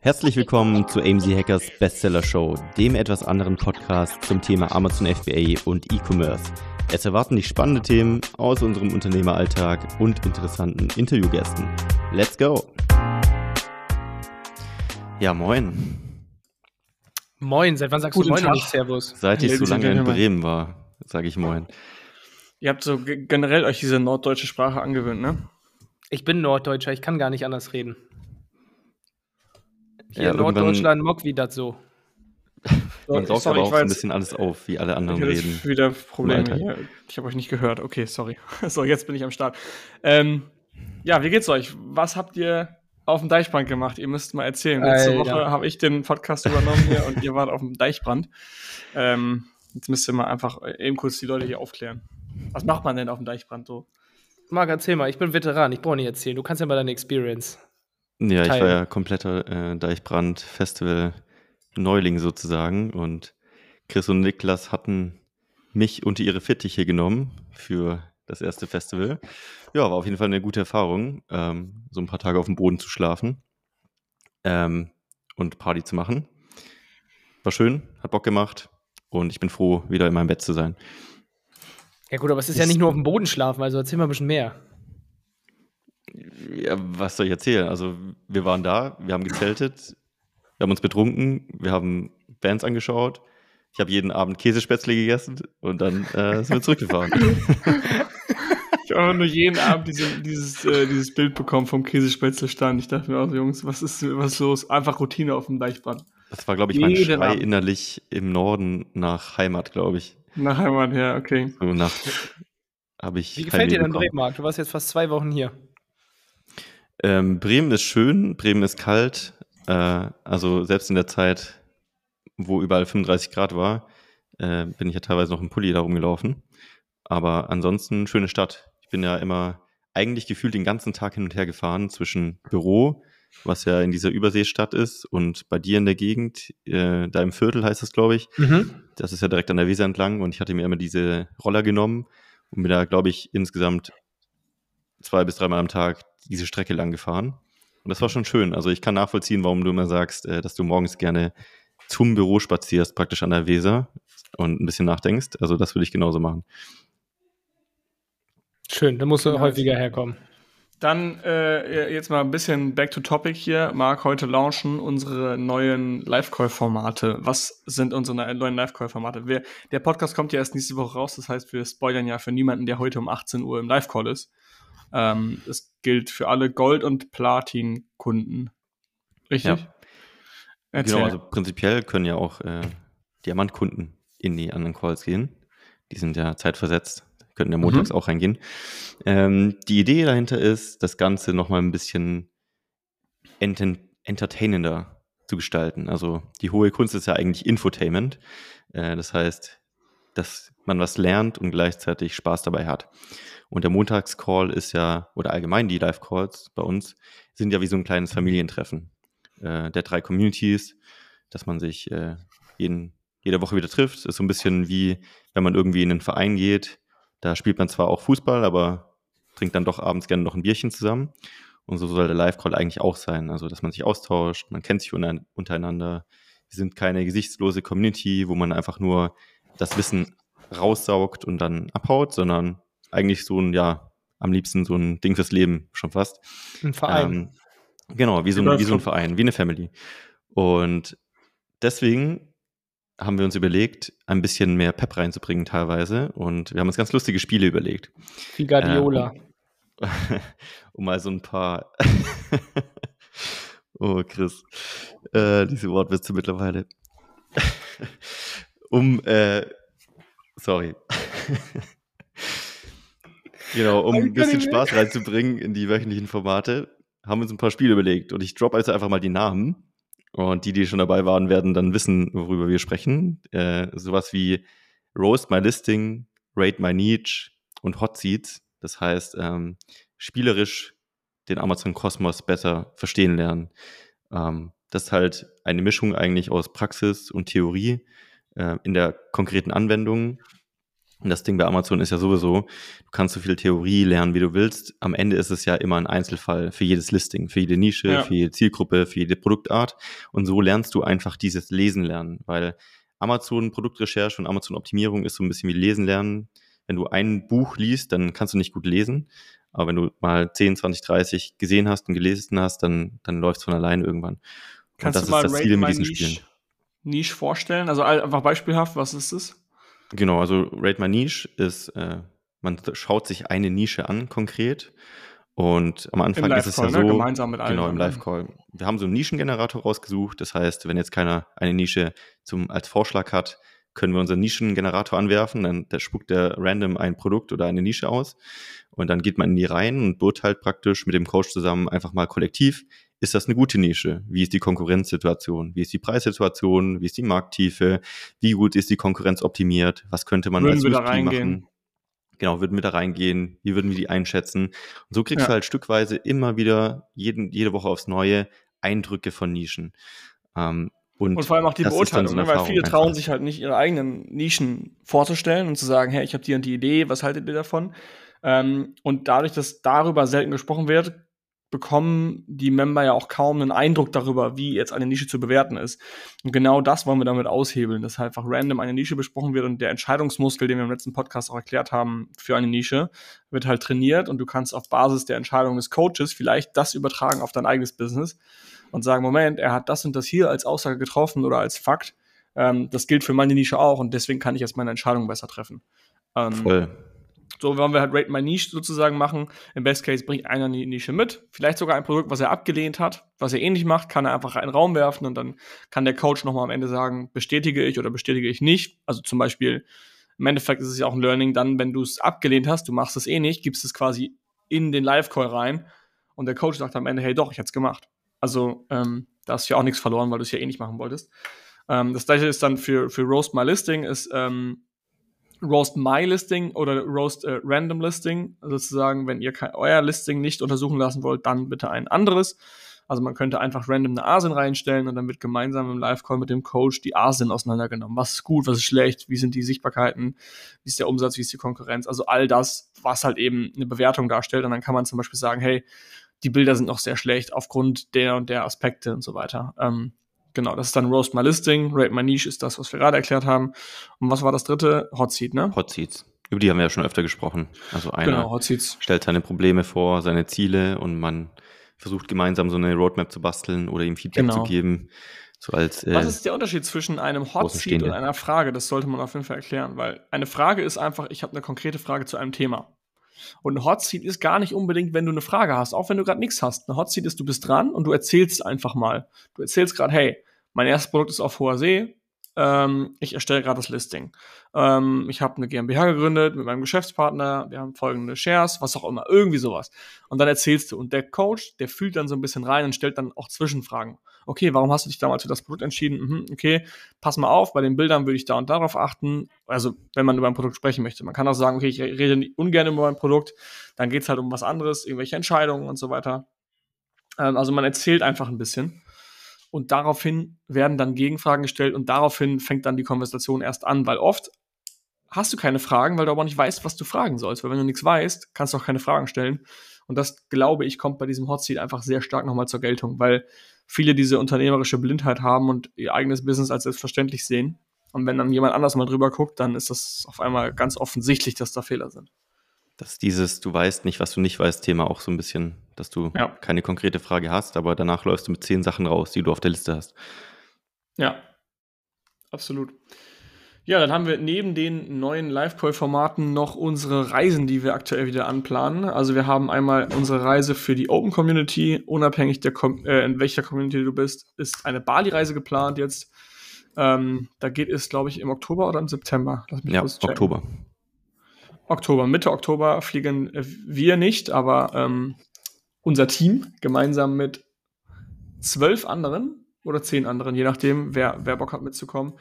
Herzlich willkommen zu AMZ Hackers Bestseller Show, dem etwas anderen Podcast zum Thema Amazon FBA und E-Commerce. Es erwarten dich spannende Themen aus unserem Unternehmeralltag und interessanten Interviewgästen. Let's go! Ja, moin. Moin, seit wann sagst Guten du Moin Tag. und nicht Servus? Seit ich so lange in. Bremen war, sage ich moin. Ihr habt so ge- generell euch diese norddeutsche Sprache angewöhnt, ne? Ich bin Norddeutscher, ich kann gar nicht anders reden. Hier Ja, in Norddeutschland mock wie das so. Man saugt Sorry, aber ich auch so ein bisschen alles auf, wie alle Ich anderen hatte reden. wieder Probleme hier. Ich habe euch nicht gehört. Okay, sorry. So, jetzt bin ich am Start. Ähm, ja, wie geht's euch? Was habt ihr auf dem Deichbrand gemacht? Ihr müsst mal erzählen. Letzte Alter. Woche habe ich den Podcast übernommen hier und ihr wart auf dem Deichbrand. Ähm, jetzt müsst ihr mal einfach eben kurz die Leute hier aufklären. Was macht man denn auf dem Deichbrand so? Marc, erzähl mal, ich bin Veteran, ich brauche nicht erzählen. Du kannst ja mal deine Experience. Ja, ich teilen. war ja kompletter äh, Deichbrand-Festival-Neuling sozusagen und Chris und Niklas hatten mich unter ihre Fittiche genommen für das erste Festival. Ja, war auf jeden Fall eine gute Erfahrung, ähm, so ein paar Tage auf dem Boden zu schlafen ähm, und Party zu machen. War schön, hat Bock gemacht und ich bin froh, wieder in meinem Bett zu sein. Ja gut, aber es ist ja Ist- nicht nur auf dem Boden schlafen, also erzähl mal ein bisschen mehr. Ja, was soll ich erzählen? Also, wir waren da, wir haben gezeltet, wir haben uns betrunken, wir haben Bands angeschaut. Ich habe jeden Abend Käsespätzle gegessen und dann äh, sind wir zurückgefahren. Ich habe einfach nur jeden Abend diese, dieses, äh, dieses Bild bekommen vom Käsespätzlestand. Ich dachte mir auch, Jungs, was ist, was ist los? Einfach Routine auf dem Deichbrand. Das war, glaube ich, mein Jeden Schrei Abend. innerlich im Norden nach Heimat, glaube ich. Nach Heimat, ja, okay. So nach habe ich. Wie gefällt dir denn bekommen. Bremen, Marc? Du warst jetzt fast zwei Wochen hier. Ähm, Bremen ist schön, Bremen ist kalt. Äh, also selbst in der Zeit, wo überall 35 Grad war, äh, bin ich ja teilweise noch im Pulli da rumgelaufen. Aber ansonsten schöne Stadt. Ich bin ja immer eigentlich gefühlt den ganzen Tag hin und her gefahren zwischen Büro, was ja in dieser Überseestadt ist, und bei dir in der Gegend, äh, da im Viertel heißt das, glaube ich. Das ist ja direkt an der Weser entlang und ich hatte mir immer diese Roller genommen und bin da, glaube ich, insgesamt zwei bis dreimal am Tag diese Strecke lang gefahren. Und das war schon schön. Also ich kann nachvollziehen, warum du immer sagst, äh, dass du morgens gerne zum Büro spazierst, praktisch an der Weser und ein bisschen nachdenkst. Also das würde ich genauso machen. Schön, da musst du Nice. häufiger herkommen. Dann äh, jetzt mal ein bisschen back to topic hier. Marc, heute launchen unsere neuen Live-Call-Formate. Was sind unsere ne- neuen Live-Call-Formate? Der Podcast kommt ja erst nächste Woche raus. Das heißt, wir spoilern ja für niemanden, der heute um 18 Uhr im Live-Call ist. Ähm, das gilt für alle Gold- und Platin-Kunden. Richtig? Ja. Erzähl. Genau, also prinzipiell können ja auch äh, Diamantkunden in die anderen Calls gehen. Die sind ja zeitversetzt, können ja montags auch reingehen. Ähm, die Idee dahinter ist, das Ganze nochmal ein bisschen enten entertainender zu gestalten. Also die hohe Kunst ist ja eigentlich Infotainment. Äh, das heißt, dass man was lernt und gleichzeitig Spaß dabei hat. Und der Montagscall ist ja, oder allgemein die Live-Calls bei uns, sind ja wie so ein kleines Familientreffen äh, der drei Communities, dass man sich äh, jeden, jede Woche wieder trifft. Ist so ein bisschen wie, wenn man irgendwie in einen Verein geht. Da spielt man zwar auch Fußball, aber trinkt dann doch abends gerne noch ein Bierchen zusammen. Und so soll der Live-Call eigentlich auch sein. Also, dass man sich austauscht, man kennt sich unter- untereinander. Wir sind keine gesichtslose Community, wo man einfach nur das Wissen raussaugt und dann abhaut, sondern eigentlich so ein, ja, am liebsten so ein Ding fürs Leben schon fast. Ein Verein. Ähm, genau, wie so, ein, wie so ein? Verein, wie eine Family. Und deswegen haben wir uns überlegt, ein bisschen mehr Pep reinzubringen teilweise. Und wir haben uns ganz lustige Spiele überlegt. wie Guardiola. um mal so ein paar. oh, Chris. Äh, diese Wortwitze mittlerweile. um, äh, sorry. genau, um ein bisschen Spaß reinzubringen in die wöchentlichen Formate, haben wir uns ein paar Spiele überlegt. Und ich droppe also einfach mal die Namen. Und die, die schon dabei waren, werden dann wissen, worüber wir sprechen. Äh, sowas wie Roast My Listing, Rate My Niche und Hot Seats. Das heißt, ähm, spielerisch den Amazon-Kosmos besser verstehen lernen. Ähm, das ist halt eine Mischung eigentlich aus Praxis und Theorie äh, in der konkreten Anwendung. Und das Ding bei Amazon ist ja sowieso, du kannst so viel Theorie lernen, wie du willst. Am Ende ist es ja immer ein Einzelfall für jedes Listing, für jede Nische, ja. für jede Zielgruppe, für jede Produktart. Und so lernst du einfach dieses Lesen lernen, weil Amazon Produktrecherche und Amazon Optimierung ist so ein bisschen wie Lesen lernen. Wenn du ein Buch liest, dann kannst du nicht gut lesen. Aber wenn du mal 10, 20, 30 gesehen hast und gelesen hast, dann, dann läuft es von alleine irgendwann. Kannst und das du mal ist das Ziel mit diesen Spielen. Niche vorstellen? Also einfach beispielhaft, was ist das? Genau, also Rate My Niche ist, äh, man schaut sich eine Nische an konkret und am Anfang ist es ja ne? so, gemeinsam mit allen genau im Live-Call. Wir haben so einen Nischengenerator rausgesucht. Das heißt, wenn jetzt keiner eine Nische zum, als Vorschlag hat, können wir unseren Nischengenerator anwerfen. Dann der spuckt der random ein Produkt oder eine Nische aus. Und dann geht man in die rein und beurteilt praktisch mit dem Coach zusammen einfach mal kollektiv, ist das eine gute Nische? Wie ist die Konkurrenzsituation? Wie ist die Preissituation? Wie ist die Markttiefe? Wie gut ist die Konkurrenz optimiert? Was könnte man Würden als USP machen? Genau, würden wir da reingehen? Wie würden wir die einschätzen? Und so kriegst ja. du halt stückweise immer wieder jeden, jede Woche aufs Neue Eindrücke von Nischen. Ähm, und, und, vor allem auch die Beurteilung, so ne? weil viele trauen einfach. sich halt nicht, ihre eigenen Nischen vorzustellen und zu sagen, hey, ich habe die und die Idee, was haltet ihr davon? Ähm, und dadurch, dass darüber selten gesprochen wird, bekommen die Member ja auch kaum einen Eindruck darüber, wie jetzt eine Nische zu bewerten ist. Und genau das wollen wir damit aushebeln, dass halt einfach random eine Nische besprochen wird und der Entscheidungsmuskel, den wir im letzten Podcast auch erklärt haben für eine Nische, wird halt trainiert und du kannst auf Basis der Entscheidung des Coaches vielleicht das übertragen auf dein eigenes Business und sagen, Moment, er hat das und das hier als Aussage getroffen oder als Fakt. Ähm, das gilt für meine Nische auch und deswegen kann ich jetzt meine Entscheidung besser treffen. Ähm, Voll. So wollen wir halt Rate My Niche sozusagen machen. Im Best Case bringt einer eine Nische mit. Vielleicht sogar ein Produkt, was er abgelehnt hat, was er ähnlich macht, kann er einfach einen Raum werfen und dann kann der Coach nochmal am Ende sagen, bestätige ich oder bestätige ich nicht. Also zum Beispiel, im Endeffekt ist es ja auch ein Learning dann, wenn du es abgelehnt hast, du machst es eh nicht, gibst es quasi in den Live-Call rein und der Coach sagt am Ende, hey doch, ich hätte es gemacht. Also ähm, da hast du ja auch nichts verloren, weil du es ja eh nicht machen wolltest. Ähm, das gleiche ist dann für, für Roast My Listing, ist ähm, Roast My Listing oder Roast äh, Random Listing. Sozusagen, wenn ihr kein, euer Listing nicht untersuchen lassen wollt, dann bitte ein anderes. Also man könnte einfach random eine ASIN reinstellen und dann wird gemeinsam im Live-Call mit dem Coach die ASIN auseinandergenommen. Was ist gut, was ist schlecht, wie sind die Sichtbarkeiten, wie ist der Umsatz, wie ist die Konkurrenz. Also all das, was halt eben eine Bewertung darstellt. Und dann kann man zum Beispiel sagen, hey, die Bilder sind noch sehr schlecht aufgrund der und der Aspekte und so weiter. Ähm, Genau, das ist dann Roast My Listing, Rate My Niche ist das, was wir gerade erklärt haben. Und was war das dritte? Hot Seat, ne? Hot Seats. Über die haben wir ja schon öfter gesprochen. Also einer genau, Hot Seats. stellt seine Probleme vor, seine Ziele und man versucht gemeinsam so eine Roadmap zu basteln oder ihm Feedback genau. zu geben. So als, äh, was ist der Unterschied zwischen einem Hot Seat und einer Frage? Das sollte man auf jeden Fall erklären, weil eine Frage ist einfach, ich habe eine konkrete Frage zu einem Thema. Und ein Hot Seat ist gar nicht unbedingt, wenn du eine Frage hast, auch wenn du gerade nichts hast. Ein Hot Seat ist, du bist dran und du erzählst einfach mal. Du erzählst gerade, hey, mein erstes Produkt ist auf hoher See. Ähm, ich erstelle gerade das Listing. Ähm, ich habe eine GmbH gegründet mit meinem Geschäftspartner. Wir haben folgende Shares, was auch immer, irgendwie sowas. Und dann erzählst du. Und der Coach, der fühlt dann so ein bisschen rein und stellt dann auch Zwischenfragen. Okay, warum hast du dich damals für das Produkt entschieden? Mhm, okay, pass mal auf, bei den Bildern würde ich da und darauf achten. Also, wenn man über ein Produkt sprechen möchte. Man kann auch sagen, okay, ich rede ungern über ein Produkt. Dann geht es halt um was anderes, irgendwelche Entscheidungen und so weiter. Ähm, also, man erzählt einfach ein bisschen und daraufhin werden dann Gegenfragen gestellt und daraufhin fängt dann die Konversation erst an, weil oft hast du keine Fragen, weil du aber nicht weißt, was du fragen sollst, weil wenn du nichts weißt, kannst du auch keine Fragen stellen und das, glaube ich, kommt bei diesem Hotseat einfach sehr stark nochmal zur Geltung, weil viele diese unternehmerische Blindheit haben und ihr eigenes Business als selbstverständlich sehen und wenn dann jemand anders mal drüber guckt, dann ist das auf einmal ganz offensichtlich, dass da Fehler sind dass dieses Du weißt nicht, was du nicht weißt Thema auch so ein bisschen, dass du ja. keine konkrete Frage hast, aber danach läufst du mit zehn Sachen raus, die du auf der Liste hast. Ja, absolut. Ja, dann haben wir neben den neuen Live-Call-Formaten noch unsere Reisen, die wir aktuell wieder anplanen. Also wir haben einmal unsere Reise für die Open Community, unabhängig der Com äh, in welcher Community du bist, ist eine Bali-Reise geplant jetzt. Ähm, da geht es, glaube ich, im Oktober oder im September. ja, Oktober. Oktober, Mitte Oktober fliegen wir nicht, aber ähm, unser Team gemeinsam mit zwölf anderen oder zehn anderen, je nachdem, wer, wer Bock hat mitzukommen,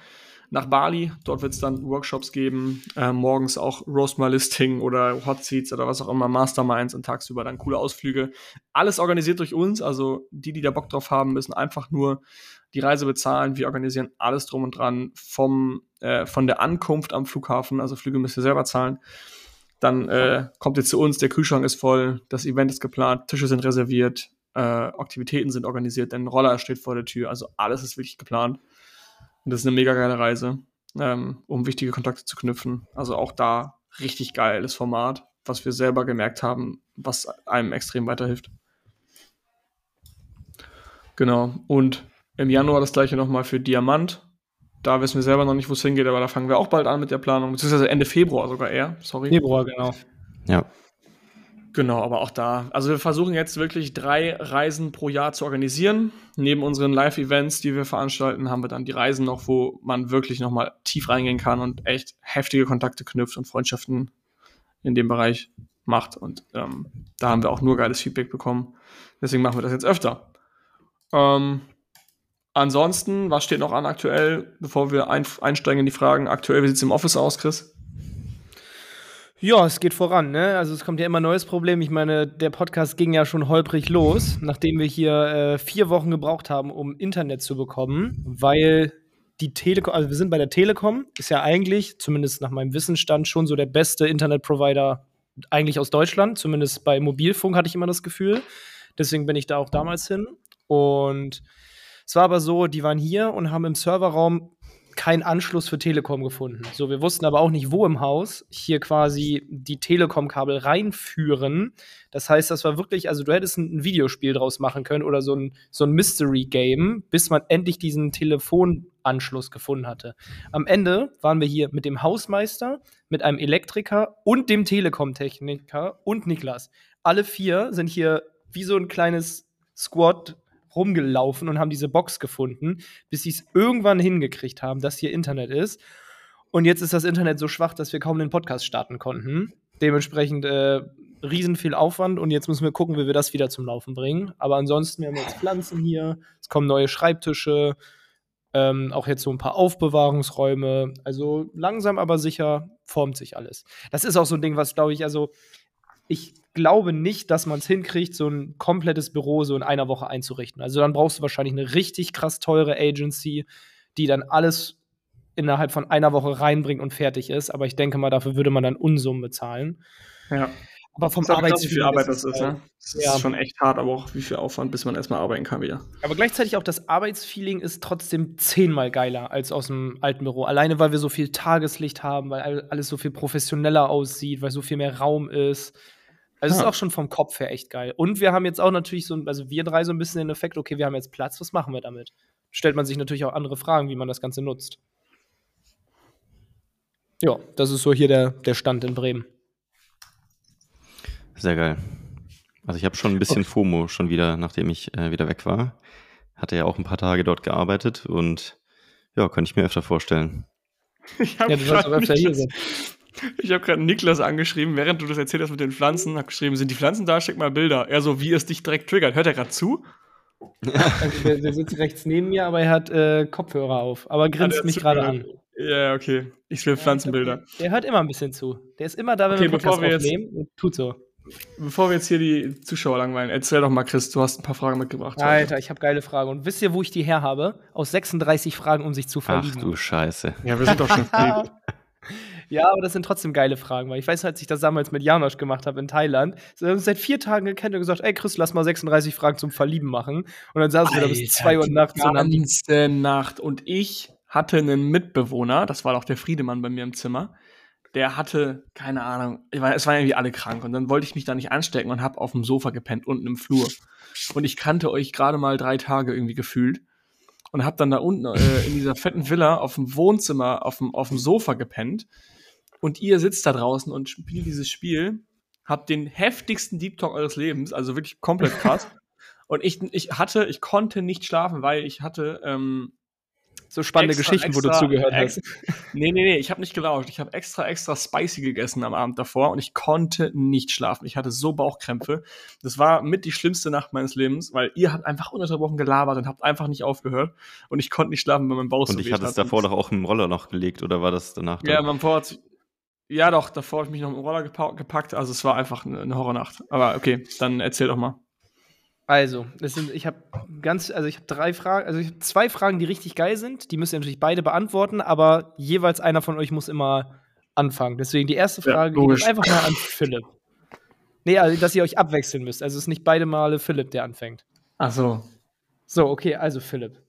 nach Bali. Dort wird es dann Workshops geben, äh, morgens auch Roast My Listing oder Hot Seats oder was auch immer, Masterminds und tagsüber dann coole Ausflüge. Alles organisiert durch uns, also die, die da Bock drauf haben, müssen einfach nur die Reise bezahlen. Wir organisieren alles drum und dran, vom, äh, von der Ankunft am Flughafen, also Flüge müsst ihr selber zahlen. Dann äh, kommt ihr zu uns, der Kühlschrank ist voll, das Event ist geplant, Tische sind reserviert, äh, Aktivitäten sind organisiert, denn ein Roller steht vor der Tür, also alles ist wirklich geplant. Und das ist eine mega geile Reise, ähm, um wichtige Kontakte zu knüpfen. Also auch da richtig geiles Format, was wir selber gemerkt haben, was einem extrem weiterhilft. Genau. Und im Januar das gleiche nochmal für Diamant. Da wissen wir selber noch nicht, wo es hingeht, aber da fangen wir auch bald an mit der Planung, beziehungsweise Ende Februar sogar eher, sorry. Februar, genau. Ja. Genau, aber auch da. Also wir versuchen jetzt wirklich drei Reisen pro Jahr zu organisieren. Neben unseren Live-Events, die wir veranstalten, haben wir dann die Reisen noch, wo man wirklich nochmal tief reingehen kann und echt heftige Kontakte knüpft und Freundschaften in dem Bereich macht. Und ähm, da haben wir auch nur geiles Feedback bekommen. Deswegen machen wir das jetzt öfter. Ähm, Ansonsten, was steht noch an aktuell, bevor wir ein, einsteigen in die Fragen? Aktuell, wie sieht es im Office aus, Chris? Ja, es geht voran, ne? Also es kommt ja immer ein neues Problem. Ich meine, der Podcast ging ja schon holprig los, nachdem wir hier äh, vier Wochen gebraucht haben, um Internet zu bekommen, weil die Telekom, also wir sind bei der Telekom, ist ja eigentlich, zumindest nach meinem Wissensstand, schon so der beste Internetprovider eigentlich aus Deutschland. Zumindest bei Mobilfunk hatte ich immer das Gefühl. Deswegen bin ich da auch damals hin. Und es war aber so, die waren hier und haben im Serverraum keinen Anschluss für Telekom gefunden. So, wir wussten aber auch nicht, wo im Haus hier quasi die Telekom-Kabel reinführen. Das heißt, das war wirklich, also du hättest ein, Videospiel draus machen können oder so ein, so ein Mystery-Game, bis man endlich diesen Telefonanschluss gefunden hatte. Am Ende waren wir hier mit dem Hausmeister, mit einem Elektriker und dem Telekom-Techniker und Niklas. Alle vier sind hier wie so ein kleines Squad rumgelaufen und haben diese Box gefunden, bis sie es irgendwann hingekriegt haben, dass hier Internet ist. Und jetzt ist das Internet so schwach, dass wir kaum den Podcast starten konnten. Dementsprechend äh, riesen viel Aufwand und jetzt müssen wir gucken, wie wir das wieder zum Laufen bringen. Aber ansonsten, wir haben jetzt Pflanzen hier, es kommen neue Schreibtische, ähm, auch jetzt so ein paar Aufbewahrungsräume. Also langsam aber sicher formt sich alles. Das ist auch so ein Ding, was, glaube ich, also ich glaube nicht, dass man es hinkriegt, so ein komplettes Büro so in einer Woche einzurichten. Also dann brauchst du wahrscheinlich eine richtig krass teure Agency, die dann alles innerhalb von einer Woche reinbringt und fertig ist. Aber ich denke mal, dafür würde man dann Unsummen bezahlen. Ja. Aber vom Arbeits wie viel Arbeit das ist, ne? Das ja. ist schon echt hart, aber auch wie viel Aufwand, bis man erstmal arbeiten kann wieder. Aber gleichzeitig auch das Arbeitsfeeling ist trotzdem zehnmal geiler als aus dem alten Büro. Alleine, weil wir so viel Tageslicht haben, weil alles so viel professioneller aussieht, weil so viel mehr Raum ist. Also es ist auch schon vom Kopf her echt geil. Und wir haben jetzt auch natürlich so, also wir drei so ein bisschen den Effekt, okay, wir haben jetzt Platz, was machen wir damit? Stellt man sich natürlich auch andere Fragen, wie man das Ganze nutzt. Ja, das ist so hier der, der Stand in Bremen. Sehr geil. Also ich habe schon ein bisschen okay. FOMO schon wieder, nachdem ich äh, wieder weg war. Hatte ja auch ein paar Tage dort gearbeitet und ja, könnte ich mir öfter vorstellen. Ich ja, du sollst auch öfter hier sein. Ich habe gerade Niklas angeschrieben, während du das erzählt hast mit den Pflanzen, habe geschrieben, sind die Pflanzen da? Schick mal Bilder. Er so, wie es dich direkt triggert. Hört er gerade zu? Also der, der, sitzt rechts neben mir, aber er hat äh, Kopfhörer auf, aber grinst mich gerade an. Ja, okay. Ich will Pflanzenbilder. Der hört immer ein bisschen zu. Der ist immer da, wenn okay, wir Podcast wir aufnehmen und tut so. Bevor wir jetzt hier die Zuschauer langweilen, erzähl doch mal, Chris, du hast ein paar Fragen mitgebracht. Alter, ich habe geile Fragen. Und wisst ihr, wo ich die her habe? Aus 36 Fragen, um sich zu verlieben. Ach du Scheiße. Ja, wir sind doch schon. Ja, aber das sind trotzdem geile Fragen, weil ich weiß, als ich das damals mit Janosch gemacht habe in Thailand, so, wir haben uns seit vier Tagen gekannt und gesagt, ey Chris, lass mal 36 Fragen zum Verlieben machen. Und dann saßen wir da bis 2 Uhr nachts und haben die Nacht. Und ich hatte einen Mitbewohner, das war auch der Friedemann bei mir im Zimmer, der hatte, keine Ahnung, es waren irgendwie alle krank und dann wollte ich mich da nicht anstecken und habe auf dem Sofa gepennt, unten im Flur. Und ich kannte euch gerade mal drei Tage irgendwie gefühlt und habe dann da unten äh, in dieser fetten Villa auf dem Wohnzimmer, auf dem, auf dem Sofa gepennt und ihr sitzt da draußen und spielt dieses Spiel, habt den heftigsten Deep Talk eures Lebens, also wirklich komplett krass. und ich, ich hatte, ich konnte nicht schlafen, weil ich hatte ähm, so spannende extra, Geschichten, wo du extra, zugehört hast. Nee, nee, nee, ich habe nicht gelauscht. Ich habe extra, extra spicy gegessen am Abend davor und ich konnte nicht schlafen. Ich hatte so Bauchkrämpfe. Das war mit die schlimmste Nacht meines Lebens, weil ihr habt einfach ununterbrochen gelabert und habt einfach nicht aufgehört. Und ich konnte nicht schlafen, weil mein Bauch so Und ich hatte es davor doch auch im Roller noch gelegt, oder war das danach? Ja, mein Bauch hat sich- Ja, doch, davor habe ich mich noch im Roller gepa gepackt. Also es war einfach eine, eine Horrornacht. Aber okay, dann erzähl doch mal. Also, das sind, ich habe ganz, also ich habe drei Fragen, also ich habe zwei Fragen, die richtig geil sind. Die müsst ihr natürlich beide beantworten, aber jeweils einer von euch muss immer anfangen. Deswegen die erste Ja, Frage geht logisch. jetzt einfach mal an Philipp. Nee, also dass ihr euch abwechseln müsst. Also es ist nicht beide Male Philipp, der anfängt. Ach so. So, okay, also Philipp.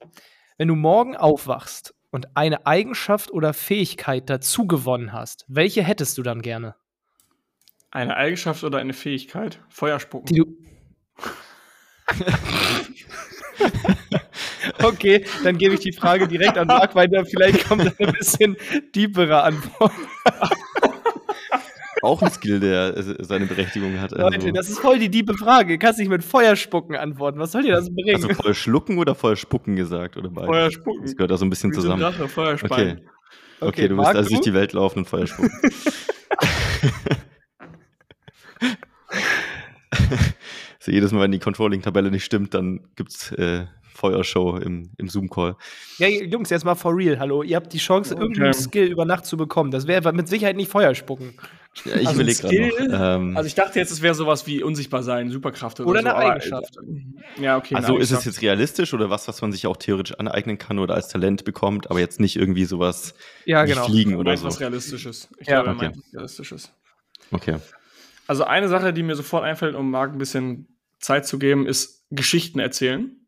Wenn du morgen aufwachst und eine Eigenschaft oder Fähigkeit dazu gewonnen hast, welche hättest du dann gerne? Eine Eigenschaft oder eine Fähigkeit? Feuer spucken. Die du. okay, dann gebe ich die Frage direkt an Marc weiter. Vielleicht kommt da eine bisschen diepere Antwort. Auch ein Skill, der äh, seine Berechtigung hat. Also, Leute, das ist voll die diebe Frage. Du kannst nicht mit Feuerspucken antworten. Was soll dir das bringen? also voll schlucken oder voll spucken gesagt? Oder beides? Feuer spucken. Das gehört da so ein bisschen Wie zusammen. Drache, Okay. speien. Okay, du wirst Marc, also durch die Welt laufen und Feuer spucken. so jedes Mal, wenn die Controlling-Tabelle nicht stimmt, dann gibt's äh, Feuershow im, im Zoom-Call. Ja, Jungs, jetzt mal for real. Hallo, ihr habt die Chance, Okay. irgendeinen Skill über Nacht zu bekommen. Das wäre mit Sicherheit nicht Feuerspucken. Ja, ich Also Skill? noch. Ähm, Also ich dachte jetzt, es wäre sowas wie unsichtbar sein, Superkraft oder, Oder so. eine Eigenschaft. Ja, okay. also ist es jetzt realistisch oder was, was man sich auch theoretisch aneignen kann oder als Talent bekommt, aber jetzt nicht irgendwie sowas Ja, wie genau. Fliegen oder so. was Realistisches. Ich Ja, glaube, er okay. meint was Realistisches. Okay. Also eine Sache, die mir sofort einfällt, um Marc ein bisschen Zeit zu geben, ist Geschichten erzählen.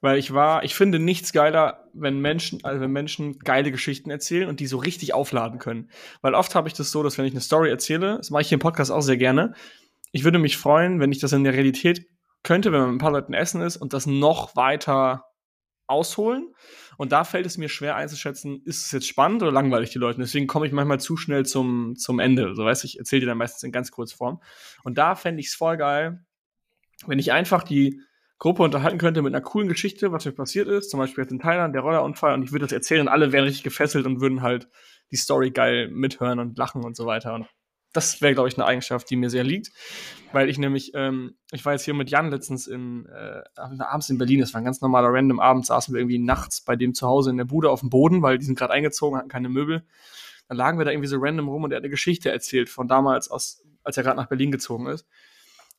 Weil ich war, ich finde nichts geiler, wenn Menschen, also wenn Menschen geile Geschichten erzählen und die so richtig aufladen können. Weil oft habe ich das so, dass wenn ich eine Story erzähle, das mache ich hier im Podcast auch sehr gerne, ich würde mich freuen, wenn ich das in der Realität könnte, wenn man mit ein paar Leuten essen ist und das noch weiter ausholen. Und da fällt es mir schwer einzuschätzen, ist es jetzt spannend oder langweilig die Leute. Deswegen komme ich manchmal zu schnell zum, zum Ende. So weißt du, ich erzähle dir dann meistens in ganz Kurzform. Und da fände ich es voll geil, wenn ich einfach die Gruppe unterhalten könnte mit einer coolen Geschichte, was mir passiert ist. Zum Beispiel jetzt in Thailand, der Rollerunfall. Und ich würde das erzählen und alle wären richtig gefesselt und würden halt die Story geil mithören und lachen und so weiter. Und das wäre, glaube ich, eine Eigenschaft, die mir sehr liegt. Weil ich nämlich, ähm, ich war jetzt hier mit Jan letztens in, äh, abends in Berlin, das war ein ganz normaler random Abend, saßen wir irgendwie nachts bei dem zu Hause in der Bude auf dem Boden, weil die sind gerade eingezogen, hatten keine Möbel. Dann lagen wir da irgendwie so random rum und er hat eine Geschichte erzählt von damals, aus, als er gerade nach Berlin gezogen ist.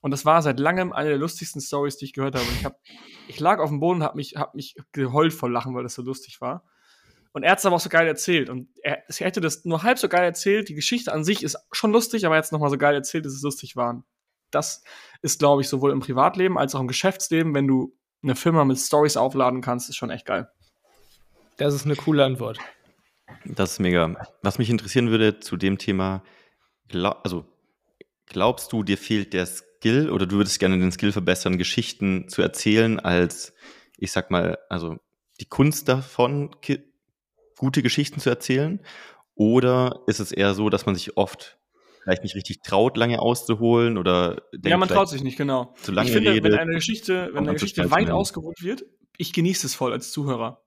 Und das war seit langem eine der lustigsten Stories, die ich gehört habe. Und ich, hab, ich lag auf dem Boden und habe mich, hab mich geheult vor Lachen, weil das so lustig war. Und er hat es aber auch so geil erzählt. Und er, er hätte das nur halb so geil erzählt. Die Geschichte an sich ist schon lustig, aber er hat es nochmal so geil erzählt, dass es lustig war. Das ist, glaube ich, sowohl im Privatleben als auch im Geschäftsleben, wenn du eine Firma mit Stories aufladen kannst, ist schon echt geil. Das ist eine coole Antwort. Das ist mega. Was mich interessieren würde zu dem Thema, glaub, also glaubst du, dir fehlt der Skill oder du würdest gerne den Skill verbessern, Geschichten zu erzählen, als ich sag mal, also die Kunst davon, gute Geschichten zu erzählen? Oder ist es eher so, dass man sich oft vielleicht nicht richtig traut, lange auszuholen oder denkt, ja, man traut sich nicht, genau. zu lange ich finde, redet? wenn eine Geschichte, wenn eine Geschichte weit ausgeholt wird, ich genieße es voll als Zuhörer.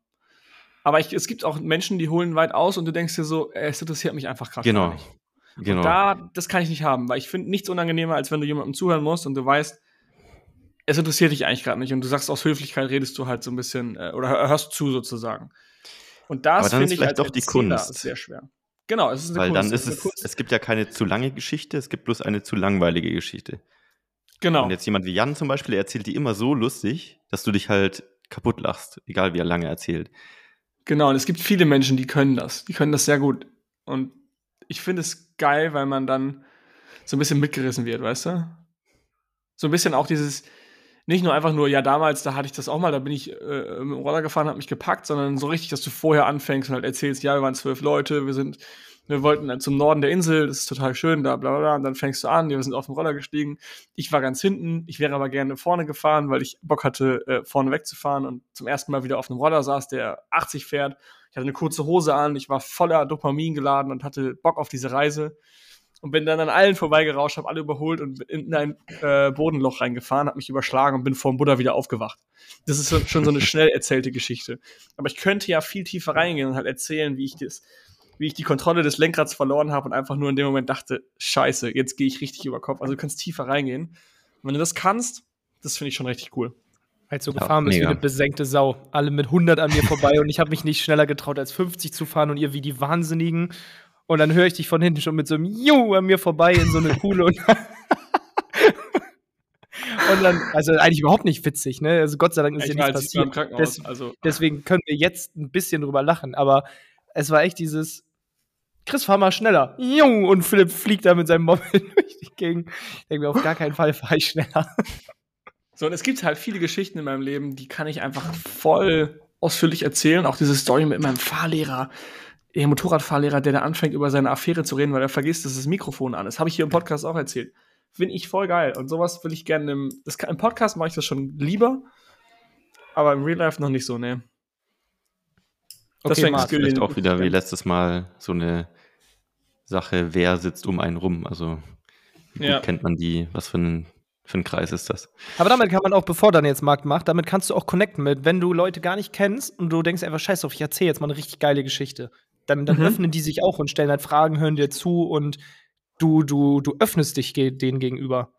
Aber ich, es gibt auch Menschen, die holen weit aus und du denkst dir so, es interessiert mich einfach gerade Genau. gar nicht. Genau. Und da, das kann ich nicht haben, weil ich finde nichts unangenehmer, als wenn du jemandem zuhören musst und du weißt, es interessiert dich eigentlich gerade nicht und du sagst aus Höflichkeit redest du halt so ein bisschen äh, oder hör- hörst zu sozusagen. Und das finde ist ich vielleicht als doch die Erzähler Kunst. sehr schwer. Genau, es ist eine Weil Kunst. dann ist es, Kunst. es gibt ja keine zu lange Geschichte, es gibt bloß eine zu langweilige Geschichte. genau. Und jetzt jemand wie Jan zum Beispiel, der erzählt die immer so lustig, dass du dich halt kaputt lachst, egal wie er lange erzählt. Genau, und es gibt viele Menschen, die können das. Die können das sehr gut. Und ich finde es geil, weil man dann so ein bisschen mitgerissen wird, weißt du? So ein bisschen auch dieses, nicht nur einfach nur, ja, damals, da hatte ich das auch mal, da bin ich äh, mit dem Roller gefahren, hab mich gepackt, sondern so richtig, dass du vorher anfängst und halt erzählst, ja, wir waren zwölf Leute, wir sind, wir wollten dann zum Norden der Insel, das ist total schön, da bla bla bla, und dann fängst du an, wir sind auf den Roller gestiegen. Ich war ganz hinten, ich wäre aber gerne vorne gefahren, weil ich Bock hatte, äh, vorne wegzufahren und zum ersten Mal wieder auf einem Roller saß, der 80 fährt. Ich hatte eine kurze Hose an, ich war voller Dopamin geladen und hatte Bock auf diese Reise. und bin dann an allen vorbeigerauscht, habe alle überholt und in ein äh, Bodenloch reingefahren, habe mich überschlagen und bin vor dem Buddha wieder aufgewacht. Das ist schon so eine schnell erzählte Geschichte. Aber ich könnte ja viel tiefer reingehen und halt erzählen, wie ich das, wie ich die Kontrolle des Lenkrads verloren habe und einfach nur in dem Moment dachte, scheiße, jetzt gehe ich richtig über Kopf. Also du kannst tiefer reingehen. Und wenn du das kannst, das finde ich schon richtig cool. Als du ja, gefahren bist wie eine besenkte Sau. Alle mit 100 an mir vorbei und ich habe mich nicht schneller getraut, als 50 zu fahren und ihr wie die Wahnsinnigen. Und dann höre ich dich von hinten schon mit so einem Ju an mir vorbei in so eine Kuhle und, und dann, also eigentlich überhaupt nicht witzig, ne? Also Gott sei Dank ist ja nichts passiert. Des, also. Deswegen können wir jetzt ein bisschen drüber lachen, aber es war echt dieses, Chris, fahr mal schneller. Jung, und Philipp fliegt da mit seinem Moped durch die Gegend. Ich denke mir, auf gar keinen Fall fahre ich schneller. So, und es gibt halt viele Geschichten in meinem Leben, die kann ich einfach voll ausführlich erzählen. Auch diese Story mit meinem Fahrlehrer, der Motorradfahrlehrer, der da anfängt, über seine Affäre zu reden, weil er vergisst, dass das Mikrofon an ist. Habe ich hier im Podcast auch erzählt. Finde ich voll geil. Und sowas will ich gerne im, das, im Podcast mache ich das schon lieber, aber im Real Life noch nicht so, ne. Das okay, Marc, vielleicht auch wieder wie letztes Mal so eine Sache, wer sitzt um einen rum. Also wie ja. kennt man die, was für ein, für ein Kreis ist das? Aber damit kann man auch, bevor dann jetzt Markt macht, damit kannst du auch connecten mit, wenn du Leute gar nicht kennst und du denkst einfach, scheiß auf, ich erzähle jetzt mal eine richtig geile Geschichte. Dann, dann mhm. öffnen die sich auch und stellen halt Fragen, hören dir zu und du, du, du öffnest dich denen gegenüber.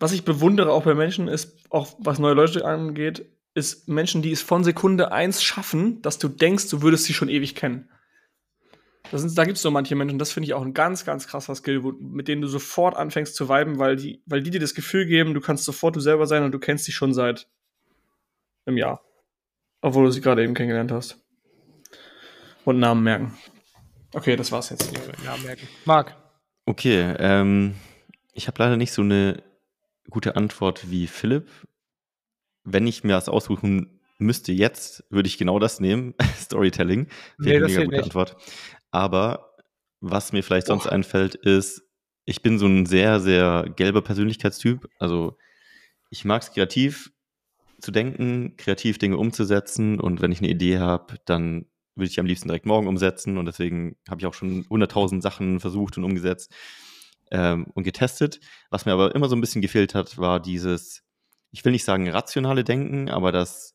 Was ich bewundere auch bei Menschen ist, auch was neue Leute angeht, ist Menschen, die es von Sekunde eins schaffen, dass du denkst, du würdest sie schon ewig kennen. Sind, da gibt es so manche Menschen, das finde ich auch ein ganz, ganz krasser Skill, wo, mit denen du sofort anfängst zu viben, weil die, weil die dir das Gefühl geben, du kannst sofort du selber sein und du kennst sie schon seit einem Jahr. Obwohl du sie gerade eben kennengelernt hast. Und Namen merken. Okay, das war's jetzt. Namen merken. Marc. Okay, ähm, ich habe leider nicht so eine gute Antwort wie Philipp. Wenn ich mir das aussuchen müsste jetzt, würde ich genau das nehmen. Storytelling. Wäre nee, eine mega gute nicht. Antwort. Aber was mir vielleicht sonst oh. einfällt, ist, ich bin so ein sehr, sehr gelber Persönlichkeitstyp. Also ich mag es kreativ zu denken, kreativ Dinge umzusetzen und wenn ich eine Idee habe, dann würde ich am liebsten direkt morgen umsetzen und deswegen habe ich auch schon 100.000 Sachen versucht und umgesetzt ähm, und getestet. Was mir aber immer so ein bisschen gefehlt hat, war dieses, ich will nicht sagen rationale Denken, aber das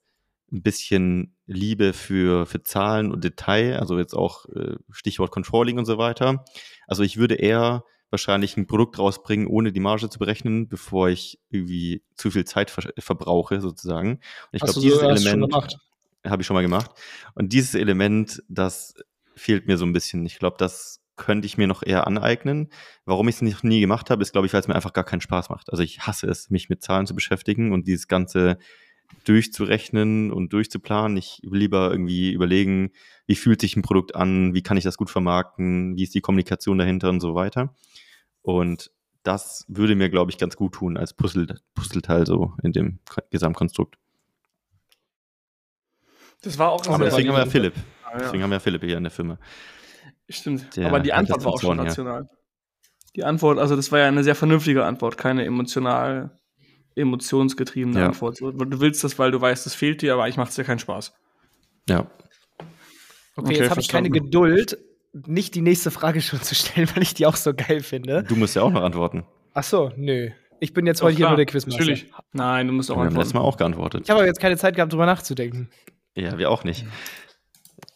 ein bisschen Liebe für, für Zahlen und Detail, also jetzt auch äh, Stichwort Controlling und so weiter. Also ich würde eher wahrscheinlich ein Produkt rausbringen, ohne die Marge zu berechnen, bevor ich irgendwie zu viel Zeit ver verbrauche, sozusagen. Und ich glaube, dieses Element habe ich schon mal gemacht. Und dieses Element, das fehlt mir so ein bisschen. Ich glaube, das könnte ich mir noch eher aneignen. Warum ich es noch nie gemacht habe, ist, glaube ich, weil es mir einfach gar keinen Spaß macht. Also ich hasse es, mich mit Zahlen zu beschäftigen und dieses ganze durchzurechnen und durchzuplanen. Ich will lieber irgendwie überlegen, wie fühlt sich ein Produkt an, wie kann ich das gut vermarkten, wie ist die Kommunikation dahinter und so weiter. Und das würde mir, glaube ich, ganz gut tun als Puzzle, Puzzleteil so in dem Gesamtkonstrukt. Das war auch Aber deswegen haben wir ja Philipp. Ah, ja. Deswegen haben wir Philipp hier in der Firma. Stimmt. Der Aber die Antwort war auch schon rational. Ja. Die Antwort, also das war ja eine sehr vernünftige Antwort, keine emotional emotionsgetriebene ja. Antwort. Du willst das, weil du weißt, es fehlt dir, aber eigentlich macht es dir keinen Spaß. Ja. Okay, okay jetzt habe ich keine Geduld, nicht die nächste Frage schon zu stellen, weil ich die auch so geil finde. Du musst ja auch noch antworten. Ach so, nö. Ich bin jetzt heute hier nur der Quizmaster. Natürlich. Nein, du musst auch wir antworten. Wir haben letztes Mal auch geantwortet. Ich habe aber jetzt keine Zeit gehabt, drüber nachzudenken. Ja, wir auch nicht.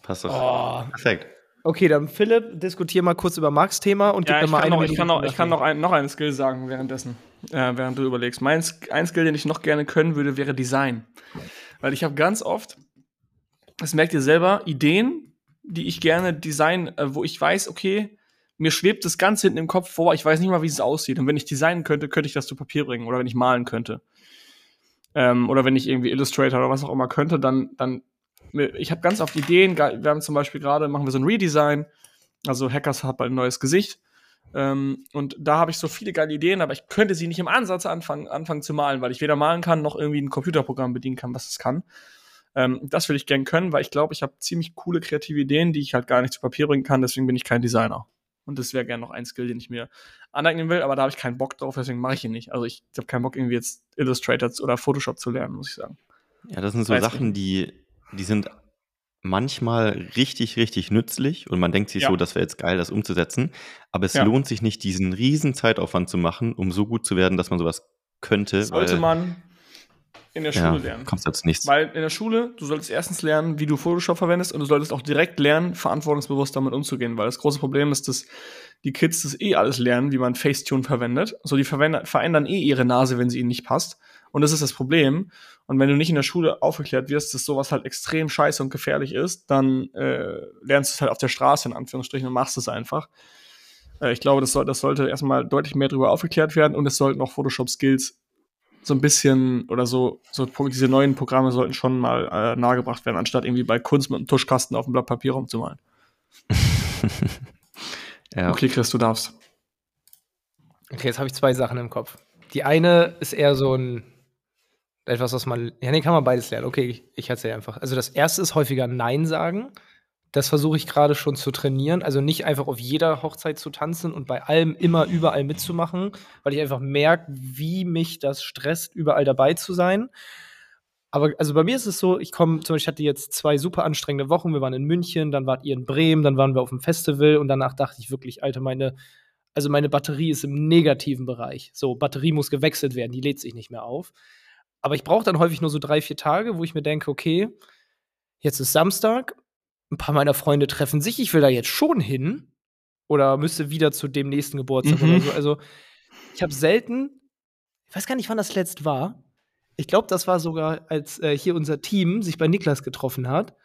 Passt doch. Oh. Perfekt. Okay, dann Philipp, diskutier mal kurz über Marks Thema und ja, gib mir mal eine noch, Ich kann, noch, ich kann noch, ein, noch einen Skill sagen währenddessen, äh, während du überlegst. Mein, ein Skill, den ich noch gerne können würde, wäre Design. Weil ich habe ganz oft, das merkt ihr selber, Ideen, die ich gerne design, äh, wo ich weiß, okay, mir schwebt das ganz hinten im Kopf vor, ich weiß nicht mal, wie es aussieht. Und wenn ich designen könnte, könnte ich das zu Papier bringen oder wenn ich malen könnte. Ähm, oder wenn ich irgendwie Illustrator oder was auch immer könnte, dann, dann ich habe ganz oft Ideen. Wir haben zum Beispiel gerade, machen wir so ein Redesign. Also Hackers hat bald ein neues Gesicht. Ähm, und da habe ich so viele geile Ideen, aber ich könnte sie nicht im Ansatz anfangen, anfangen zu malen, weil ich weder malen kann, noch irgendwie ein Computerprogramm bedienen kann, was es kann. Ähm, das würde ich gern können, weil ich glaube, ich habe ziemlich coole kreative Ideen, die ich halt gar nicht zu Papier bringen kann, deswegen bin ich kein Designer. Und das wäre gern noch ein Skill, den ich mir aneignen will, aber da habe ich keinen Bock drauf, deswegen mache ich ihn nicht. Also ich, habe keinen Bock, irgendwie jetzt Illustrator oder Photoshop zu lernen, muss ich sagen. Ja, das sind so Weiß Sachen, die die sind manchmal richtig, richtig nützlich und man denkt sich Ja. so, das wäre jetzt geil, das umzusetzen. Aber es Ja. lohnt sich nicht, diesen riesen Zeitaufwand zu machen, um so gut zu werden, dass man sowas könnte. Sollte weil, man in der Schule ja, lernen. kommst jetzt nichts. Weil in der Schule, du solltest erstens lernen, wie du Photoshop verwendest und du solltest auch direkt lernen, verantwortungsbewusst damit umzugehen, weil das große Problem ist, dass die Kids das eh alles lernen, wie man Facetune verwendet. So, die verwenden, verändern eh ihre Nase, wenn sie ihnen nicht passt. Und das ist das Problem. Und wenn du nicht in der Schule aufgeklärt wirst, dass sowas halt extrem scheiße und gefährlich ist, dann äh, lernst du es halt auf der Straße in Anführungsstrichen und machst es einfach. Äh, ich glaube, das, soll, das sollte erstmal deutlich mehr darüber aufgeklärt werden und es sollten auch Photoshop-Skills so ein bisschen oder so, so diese neuen Programme sollten schon mal äh, nahegebracht werden, anstatt irgendwie bei Kunst mit einem Tuschkasten auf dem Blatt Papier rumzumalen. ja. Okay, Chris, du darfst. Okay, jetzt habe ich zwei Sachen im Kopf. Die eine ist eher so ein etwas, was man. Ja, nee, kann man beides lernen. Okay, ich, ich erzähle einfach. Also das erste ist häufiger Nein sagen. Das versuche ich gerade schon zu trainieren. Also nicht einfach auf jeder Hochzeit zu tanzen und bei allem immer überall mitzumachen, weil ich einfach merke, wie mich das stresst, überall dabei zu sein. Aber also bei mir ist es so, ich komme, zum Beispiel, hatte jetzt zwei super anstrengende Wochen. Wir waren in München, dann wart ihr in Bremen, dann waren wir auf dem Festival und danach dachte ich wirklich, Alter, meine, also meine Batterie ist im negativen Bereich. So, Batterie muss gewechselt werden, die lädt sich nicht mehr auf. Aber ich brauche dann häufig nur so drei, vier Tage, wo ich mir denke, okay, jetzt ist Samstag, ein paar meiner Freunde treffen sich, ich will da jetzt schon hin oder müsste wieder zu dem nächsten Geburtstag Mhm. oder so. Also ich habe selten, ich weiß gar nicht, wann das letzt war. Ich glaube, das war sogar, als äh, hier unser Team sich bei Niklas getroffen hat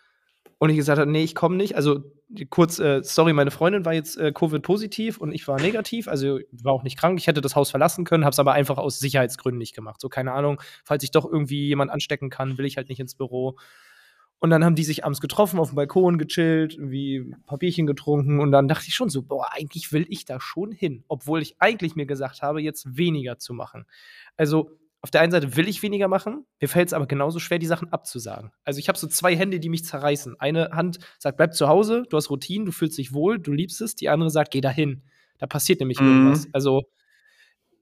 und ich gesagt habe, nee, ich komme nicht. Also kurz, äh, sorry, meine Freundin war jetzt äh, Covid-positiv und ich war negativ, also war auch nicht krank. Ich hätte das Haus verlassen können, habe es aber einfach aus Sicherheitsgründen nicht gemacht. So, keine Ahnung, falls ich doch irgendwie jemand anstecken kann, will ich halt nicht ins Büro. Und dann haben die sich abends getroffen, auf dem Balkon gechillt, irgendwie Bierchen getrunken und dann dachte ich schon so, boah, eigentlich will ich da schon hin, obwohl ich eigentlich mir gesagt habe, jetzt weniger zu machen. Also auf der einen Seite will ich weniger machen, mir fällt es aber genauso schwer, die Sachen abzusagen. Also ich habe so zwei Hände, die mich zerreißen. Eine Hand sagt, bleib zu Hause, du hast Routinen, du fühlst dich wohl, du liebst es. Die andere sagt, geh dahin. Da passiert nämlich Mhm. irgendwas. Also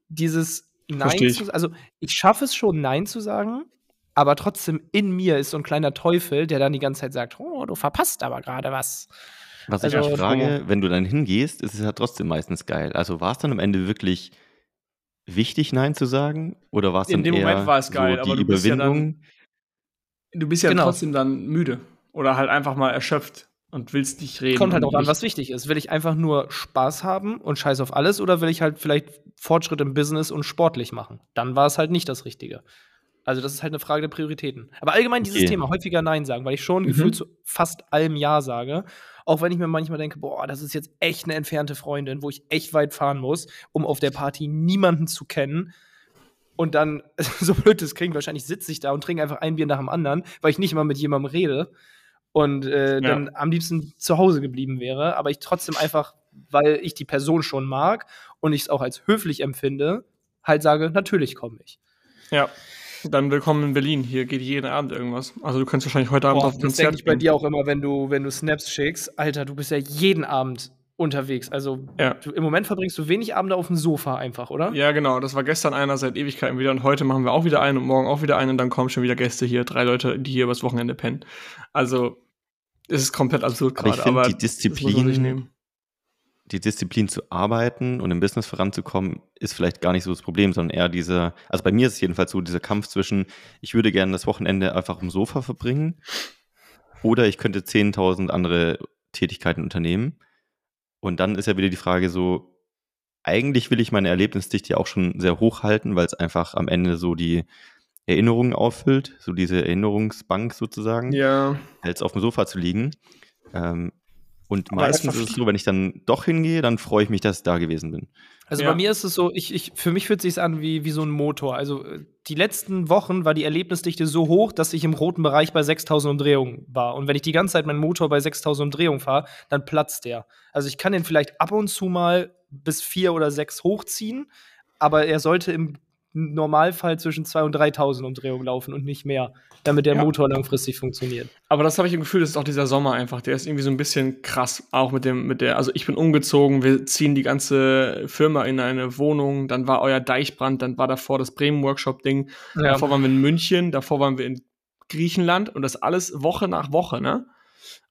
dieses Nein ich. zu, also ich schaffe es schon, Nein zu sagen, aber trotzdem in mir ist so ein kleiner Teufel, der dann die ganze Zeit sagt, oh, du verpasst aber gerade was. Was ich Also, mich frage, wenn du dann hingehst, ist es ja trotzdem meistens geil. Also war es dann am Ende wirklich wichtig, Nein zu sagen? Oder war es In dann dem eher Moment war es geil, so aber die du bist ja dann- Überwindung? Du bist ja Genau. trotzdem dann müde oder halt einfach mal erschöpft und willst nicht reden. Kommt halt auch an, was wichtig ist. Will ich einfach nur Spaß haben und scheiß auf alles oder will ich halt vielleicht Fortschritt im Business und sportlich machen? Dann war es halt nicht das Richtige. Also, das ist halt eine Frage der Prioritäten. Aber allgemein dieses Okay. Thema, häufiger Nein sagen, weil ich schon Mhm. gefühlt zu fast allem Ja sage. Auch wenn ich mir manchmal denke, boah, das ist jetzt echt eine entfernte Freundin, wo ich echt weit fahren muss, um auf der Party niemanden zu kennen. Und dann, so blöd das klingt, wahrscheinlich sitze ich da und trinke einfach ein Bier nach dem anderen, weil ich nicht mal mit jemandem rede und äh, Ja. dann am liebsten zu Hause geblieben wäre, aber ich trotzdem einfach, weil ich die Person schon mag und ich es auch als höflich empfinde, halt sage, natürlich komme ich. Ja. Dann willkommen in Berlin. Hier geht jeden Abend irgendwas. Also du kannst wahrscheinlich heute Abend Boah, auf ein das denke Konzert ich bei dir auch immer, wenn du, wenn du Snaps schickst. Alter, du bist ja jeden Abend unterwegs. Also Ja. du, im Moment verbringst du wenig Abende auf dem Sofa einfach, oder? Ja, genau. Das war gestern einer seit Ewigkeiten wieder und heute machen wir auch wieder einen und morgen auch wieder einen und dann kommen schon wieder Gäste hier, drei Leute, die hier übers Wochenende pennen. Also es ist komplett absurd Aber ich gerade. finde, die Disziplin, nehmen. Die Disziplin zu arbeiten und im Business voranzukommen, ist vielleicht gar nicht so das Problem, sondern eher dieser, also bei mir ist es jedenfalls so, dieser Kampf zwischen, ich würde gerne das Wochenende einfach im Sofa verbringen oder ich könnte 10.000 andere Tätigkeiten unternehmen. Und dann ist ja wieder die Frage so, eigentlich will ich meine Erlebnisdichte ja auch schon sehr hoch halten, weil es einfach am Ende so die Erinnerungen auffüllt, so diese Erinnerungsbank sozusagen Ja. als auf dem Sofa zu liegen. Ähm, und Aber meistens ist es so, wenn ich dann doch hingehe, dann freue ich mich, dass ich da gewesen bin. Also Ja. bei mir ist es so, ich, ich, für mich fühlt es sich an wie, wie so ein Motor. Also äh, die letzten Wochen war die Erlebnisdichte so hoch, dass ich im roten Bereich bei 6000 Umdrehungen war. Und wenn ich die ganze Zeit meinen Motor bei 6000 Umdrehungen fahre, dann platzt der. Also ich kann den vielleicht ab und zu mal bis vier oder sechs hochziehen, aber er sollte im Normalfall zwischen 2.000 und 3.000 Umdrehungen laufen und nicht mehr, damit der Ja. Motor langfristig funktioniert. Aber das habe ich im Gefühl, das ist auch dieser Sommer einfach. Der ist irgendwie so ein bisschen krass. Auch mit dem, mit der, also ich bin umgezogen, wir ziehen die ganze Firma in eine Wohnung, dann war euer Deichbrand, dann war davor das Ja. Davor waren wir in München, davor waren wir in Griechenland und das alles Woche nach Woche, ne?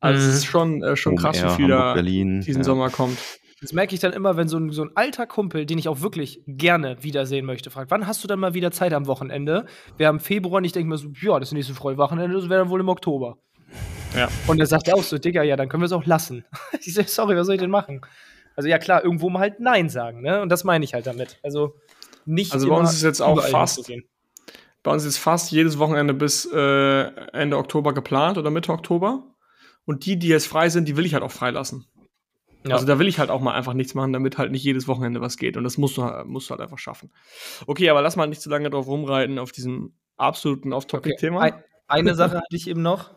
Also Mhm. es ist schon, äh, schon Open krass, wie viel da diesen ja. Sommer kommt. Das merke ich dann immer, wenn so ein, so ein alter Kumpel, den ich auch wirklich gerne wiedersehen möchte, fragt, wann hast du dann mal wieder Zeit am Wochenende? Wir haben Februar und ich denke mir so, ja, das nächste freie Wochenende, das wäre dann wohl im Oktober. Ja. Und er sagt auch so, Digga, ja, dann können wir es auch lassen. ich so, sorry, was soll ich denn machen? Also ja klar, irgendwo mal halt Nein sagen, ne? Und das meine ich halt damit. Also nicht Also bei uns ist jetzt auch fast-. Bei uns ist fast jedes Wochenende bis äh, Ende Oktober geplant oder Mitte Oktober. Und die, die jetzt frei sind, die will ich halt auch freilassen. Ja. Also da will ich halt auch mal einfach nichts machen, damit halt nicht jedes Wochenende was geht. Und das musst du, musst du halt einfach schaffen. Okay, aber lass mal nicht zu lange drauf rumreiten, auf diesem absoluten Off-Topic-Thema. Ein, eine Sache hatte ich eben noch,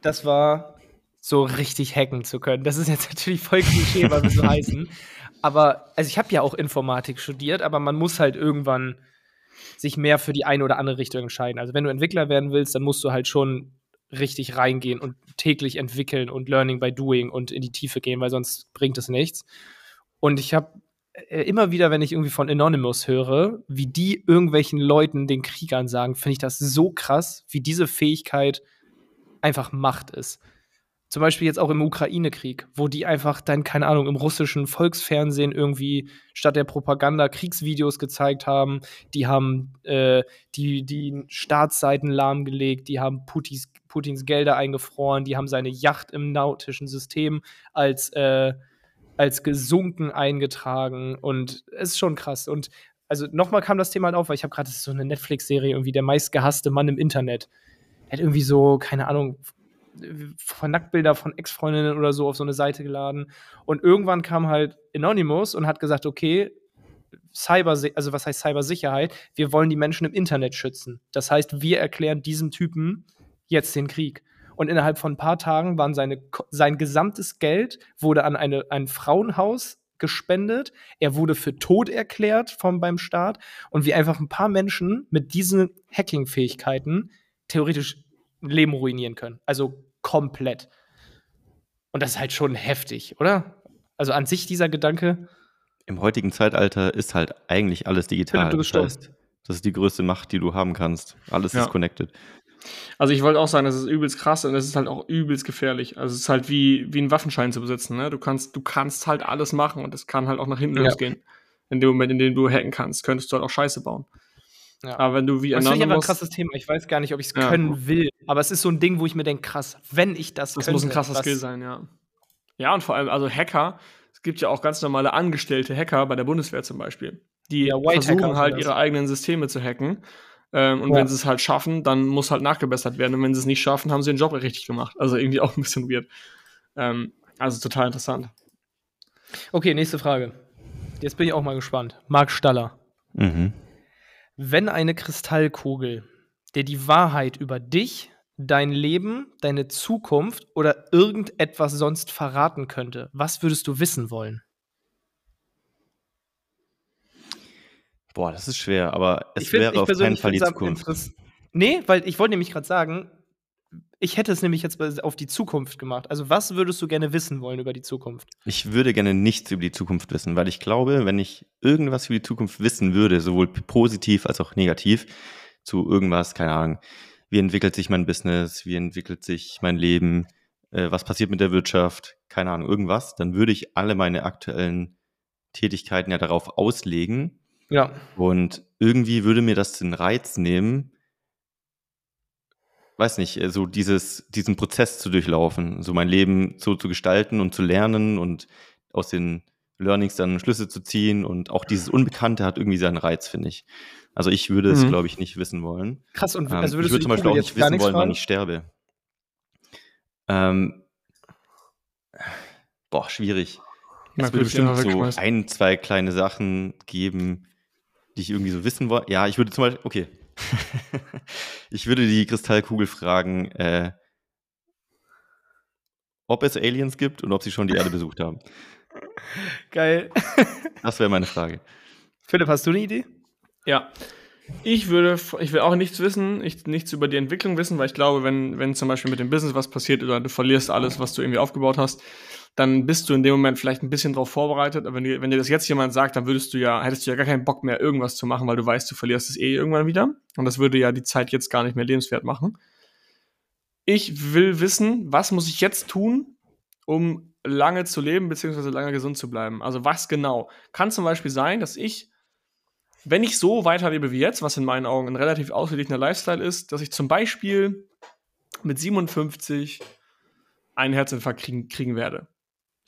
das war so richtig hacken zu können. Das ist jetzt natürlich voll Klischee, weil wir so heißen. Aber, also ich habe ja auch Informatik studiert, aber man muss halt irgendwann sich mehr für die eine oder andere Richtung entscheiden. Also wenn du Entwickler werden willst, dann musst du halt schon richtig reingehen und täglich entwickeln und Learning by Doing und in die Tiefe gehen, weil sonst bringt es nichts. Und ich habe äh, immer wieder, wenn ich irgendwie von Anonymous höre, wie die irgendwelchen Leuten, den Kriegern sagen, finde ich das so krass, wie diese Fähigkeit einfach Macht ist. Zum Beispiel jetzt auch im Ukraine-Krieg, wo die einfach dann, keine Ahnung, im russischen Volksfernsehen irgendwie statt der Propaganda Kriegsvideos gezeigt haben. Die haben äh, die, die Staatsseiten lahmgelegt, die haben Putins, Putins Gelder eingefroren, die haben seine Yacht im nautischen System als, äh, als gesunken eingetragen. Und es ist schon krass. Und also nochmal kam das Thema halt auf, weil ich habe gerade so eine Netflix-Serie, irgendwie der meistgehasste Mann im Internet. Er hat irgendwie so, keine Ahnung, von Nacktbilder von Ex-Freundinnen oder so auf so eine Seite geladen. Und irgendwann kam halt Anonymous und hat gesagt, okay, Cyber, also was heißt Cybersicherheit? Wir wollen die Menschen im Internet schützen. Das heißt, wir erklären diesem Typen jetzt den Krieg. Und innerhalb von ein paar Tagen waren seine, sein gesamtes Geld wurde an eine, ein Frauenhaus gespendet. Er wurde für tot erklärt vom, beim Staat. Und wie einfach ein paar Menschen mit diesen Hacking-Fähigkeiten theoretisch Leben ruinieren können. Also komplett. Und das ist halt schon heftig, oder? Also an sich dieser Gedanke. Im heutigen Zeitalter ist halt eigentlich alles digital. Philipp, du bist das heißt, das ist die größte Macht, die du haben kannst. Alles Ja. ist connected. Also ich wollte auch sagen, das ist übelst krass und es ist halt auch übelst gefährlich. Also es ist halt wie, wie einen Waffenschein zu besitzen. Ne? Du, kannst, du kannst halt alles machen und es kann halt auch nach hinten Ja. losgehen. In dem Moment, in dem du hacken kannst, könntest du halt auch Scheiße bauen. Ja. Aber wenn du wie Das finde ich einfach ein Anonymous, krasses Thema. Ich weiß gar nicht, ob ich es Ja. können will. Aber es ist so ein Ding, wo ich mir denke, krass, wenn ich das das könnte, muss ein krasser Skill sein, ja. Ja, und vor allem, also Hacker, es gibt ja auch ganz normale angestellte Hacker bei der Bundeswehr zum Beispiel. Die Ja, versuchen halt das. ihre eigenen Systeme zu hacken. Ähm, und Ja. wenn sie es halt schaffen, dann muss halt nachgebessert werden. Und wenn sie es nicht schaffen, haben sie den Job richtig gemacht. Also irgendwie auch ein bisschen weird. Ähm, also total interessant. Okay, nächste Frage. Jetzt bin ich auch mal gespannt. Marc Staller. Mhm. Wenn eine Kristallkugel dir die Wahrheit über dich, dein Leben, deine Zukunft oder irgendetwas sonst verraten könnte, was würdest du wissen wollen? Boah, das ist schwer, aber es find- wäre auf keinen Fall die Zukunft. Nee, weil ich wollte nämlich gerade sagen, ich hätte es nämlich jetzt auf die Zukunft gemacht. Also, was würdest du gerne wissen wollen über die Zukunft? Ich würde gerne nichts über die Zukunft wissen, weil ich glaube, wenn ich irgendwas über die Zukunft wissen würde, sowohl positiv als auch negativ, zu irgendwas, keine Ahnung, wie entwickelt sich mein Business, wie entwickelt sich mein Leben, äh, was passiert mit der Wirtschaft, keine Ahnung, irgendwas, dann würde ich alle meine aktuellen Tätigkeiten ja darauf auslegen Ja. und irgendwie würde mir das den Reiz nehmen, weiß nicht, äh, so dieses, diesen Prozess zu durchlaufen, so mein Leben so zu gestalten und zu lernen und aus den Learnings dann Schlüsse zu ziehen und auch dieses Unbekannte hat irgendwie seinen Reiz, finde ich. Also ich würde es, Mhm. glaube ich, nicht wissen wollen. Krass, und Ähm, also ich würdest würde du zum Beispiel auch nicht wissen wollen, wann fragen? ich sterbe. Ähm, boah, schwierig. Na Es würde bestimmt so ein, zwei kleine Sachen geben, die ich irgendwie so wissen wollte. Ja, ich würde zum Beispiel, okay. ich würde die Kristallkugel fragen, äh, ob es Aliens gibt und ob sie schon die Erde besucht haben. Geil. Das wäre meine Frage. Philipp, hast du eine Idee? Ja. Ich würde, ich will auch nichts wissen, ich, nichts über die Entwicklung wissen, weil ich glaube, wenn, wenn zum Beispiel mit dem Business was passiert oder du verlierst alles, was du irgendwie aufgebaut hast, dann bist du in dem Moment vielleicht ein bisschen darauf vorbereitet. Aber wenn dir, wenn dir das jetzt jemand sagt, dann würdest du ja, hättest du ja gar keinen Bock mehr, irgendwas zu machen, weil du weißt, du verlierst es eh irgendwann wieder. Und das würde ja die Zeit jetzt gar nicht mehr lebenswert machen. ich will wissen, was muss ich jetzt tun, um lange zu leben, beziehungsweise lange gesund zu bleiben. Also was genau? Kann zum Beispiel sein, dass ich, wenn ich so weiterlebe wie jetzt, was in meinen Augen ein relativ ausgeglichener Lifestyle ist, dass ich zum Beispiel mit 57 einen Herzinfarkt kriegen, kriegen werde.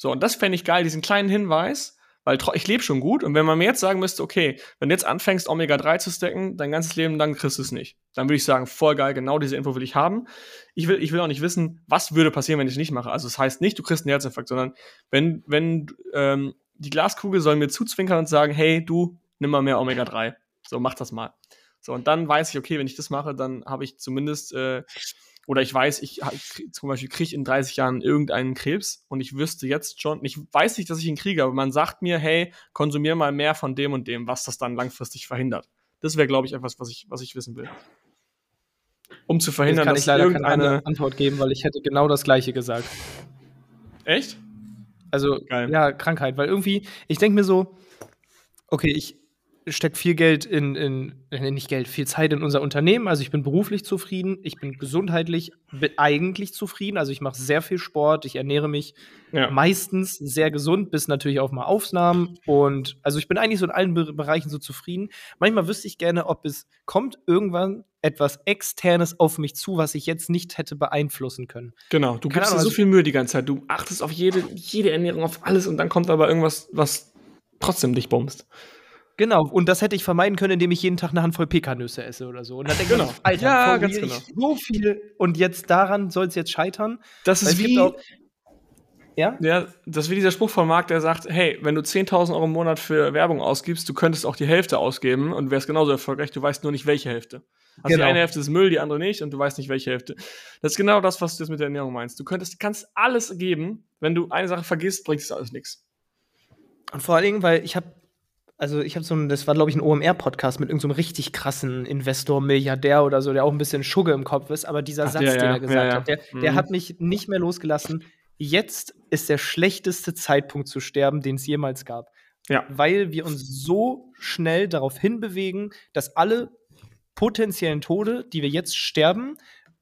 So, und das fände ich geil, diesen kleinen Hinweis, weil ich lebe schon gut und wenn man mir jetzt sagen müsste, okay, wenn du jetzt anfängst, Omega-3 zu stacken, dein ganzes Leben lang kriegst du es nicht. Dann würde ich sagen, voll geil, genau diese Info will ich haben. Ich will, ich will auch nicht wissen, was würde passieren, wenn ich es nicht mache. Also das heißt nicht, du kriegst einen Herzinfarkt, sondern wenn, wenn ähm, die Glaskugel soll mir zuzwinkern und sagen, hey, du, nimm mal mehr Omega-3. So, mach das mal. So, und dann weiß ich, okay, wenn ich das mache, dann habe ich zumindest äh, oder ich weiß, ich zum Beispiel kriege in 30 Jahren irgendeinen Krebs und ich wüsste jetzt schon, ich weiß nicht, dass ich ihn kriege, aber man sagt mir, hey, konsumier mal mehr von dem und dem, was das dann langfristig verhindert. Das wäre, glaube ich, etwas, was ich, was ich wissen will. Um zu verhindern, kann ich leider keine Antwort geben, weil ich hätte genau das Gleiche gesagt. Echt? Also, Geil. ja, Krankheit, weil irgendwie, ich denke mir so, okay, ich, steckt viel Geld in, in, äh, nicht Geld, viel Zeit in unser Unternehmen. Also ich bin beruflich zufrieden, ich bin gesundheitlich eigentlich zufrieden. Also ich mache sehr viel Sport, ich ernähre mich ja. meistens sehr gesund, bis natürlich auch mal Aufnahmen. Und also ich bin eigentlich so in allen Be Bereichen so zufrieden. Manchmal wüsste ich gerne, ob es kommt irgendwann etwas Externes auf mich zu, was ich jetzt nicht hätte beeinflussen können. Genau, du gibst dir so also viel Mühe die ganze Zeit. Du achtest auf jede, jede Ernährung, auf alles und dann kommt aber irgendwas, was trotzdem dich bombst. Genau, und das hätte ich vermeiden können, indem ich jeden Tag eine Handvoll Pekannüsse esse oder so. Und dann denke genau. ich, Alter, ja, ganz genau. so viel und jetzt daran soll es jetzt scheitern. Das ist wie auch, ja? ja, das ist wie dieser Spruch von Marc, der sagt, hey, wenn du 10.000 Euro im Monat für Werbung ausgibst, du könntest auch die Hälfte ausgeben und wärst genauso erfolgreich, du weißt nur nicht, welche Hälfte. Also genau. die eine Hälfte ist Müll, die andere nicht und du weißt nicht, welche Hälfte. Das ist genau das, was du jetzt mit der Ernährung meinst. Du könntest, kannst alles geben, wenn du eine Sache vergisst, bringt es alles nichts. Und vor allen Dingen, weil ich habe also ich habe so ein, das war glaube ich ein OMR-Podcast mit irgendeinem so richtig krassen Investor, Milliardär oder so, der auch ein bisschen Schugge im Kopf ist, aber dieser Ach, Satz, ja, den er gesagt ja, ja. hat, der, der mhm. hat mich nicht mehr losgelassen. Jetzt ist der schlechteste Zeitpunkt zu sterben, den es jemals gab. Ja. Weil wir uns so schnell darauf hinbewegen, dass alle potenziellen Tode, die wir jetzt sterben,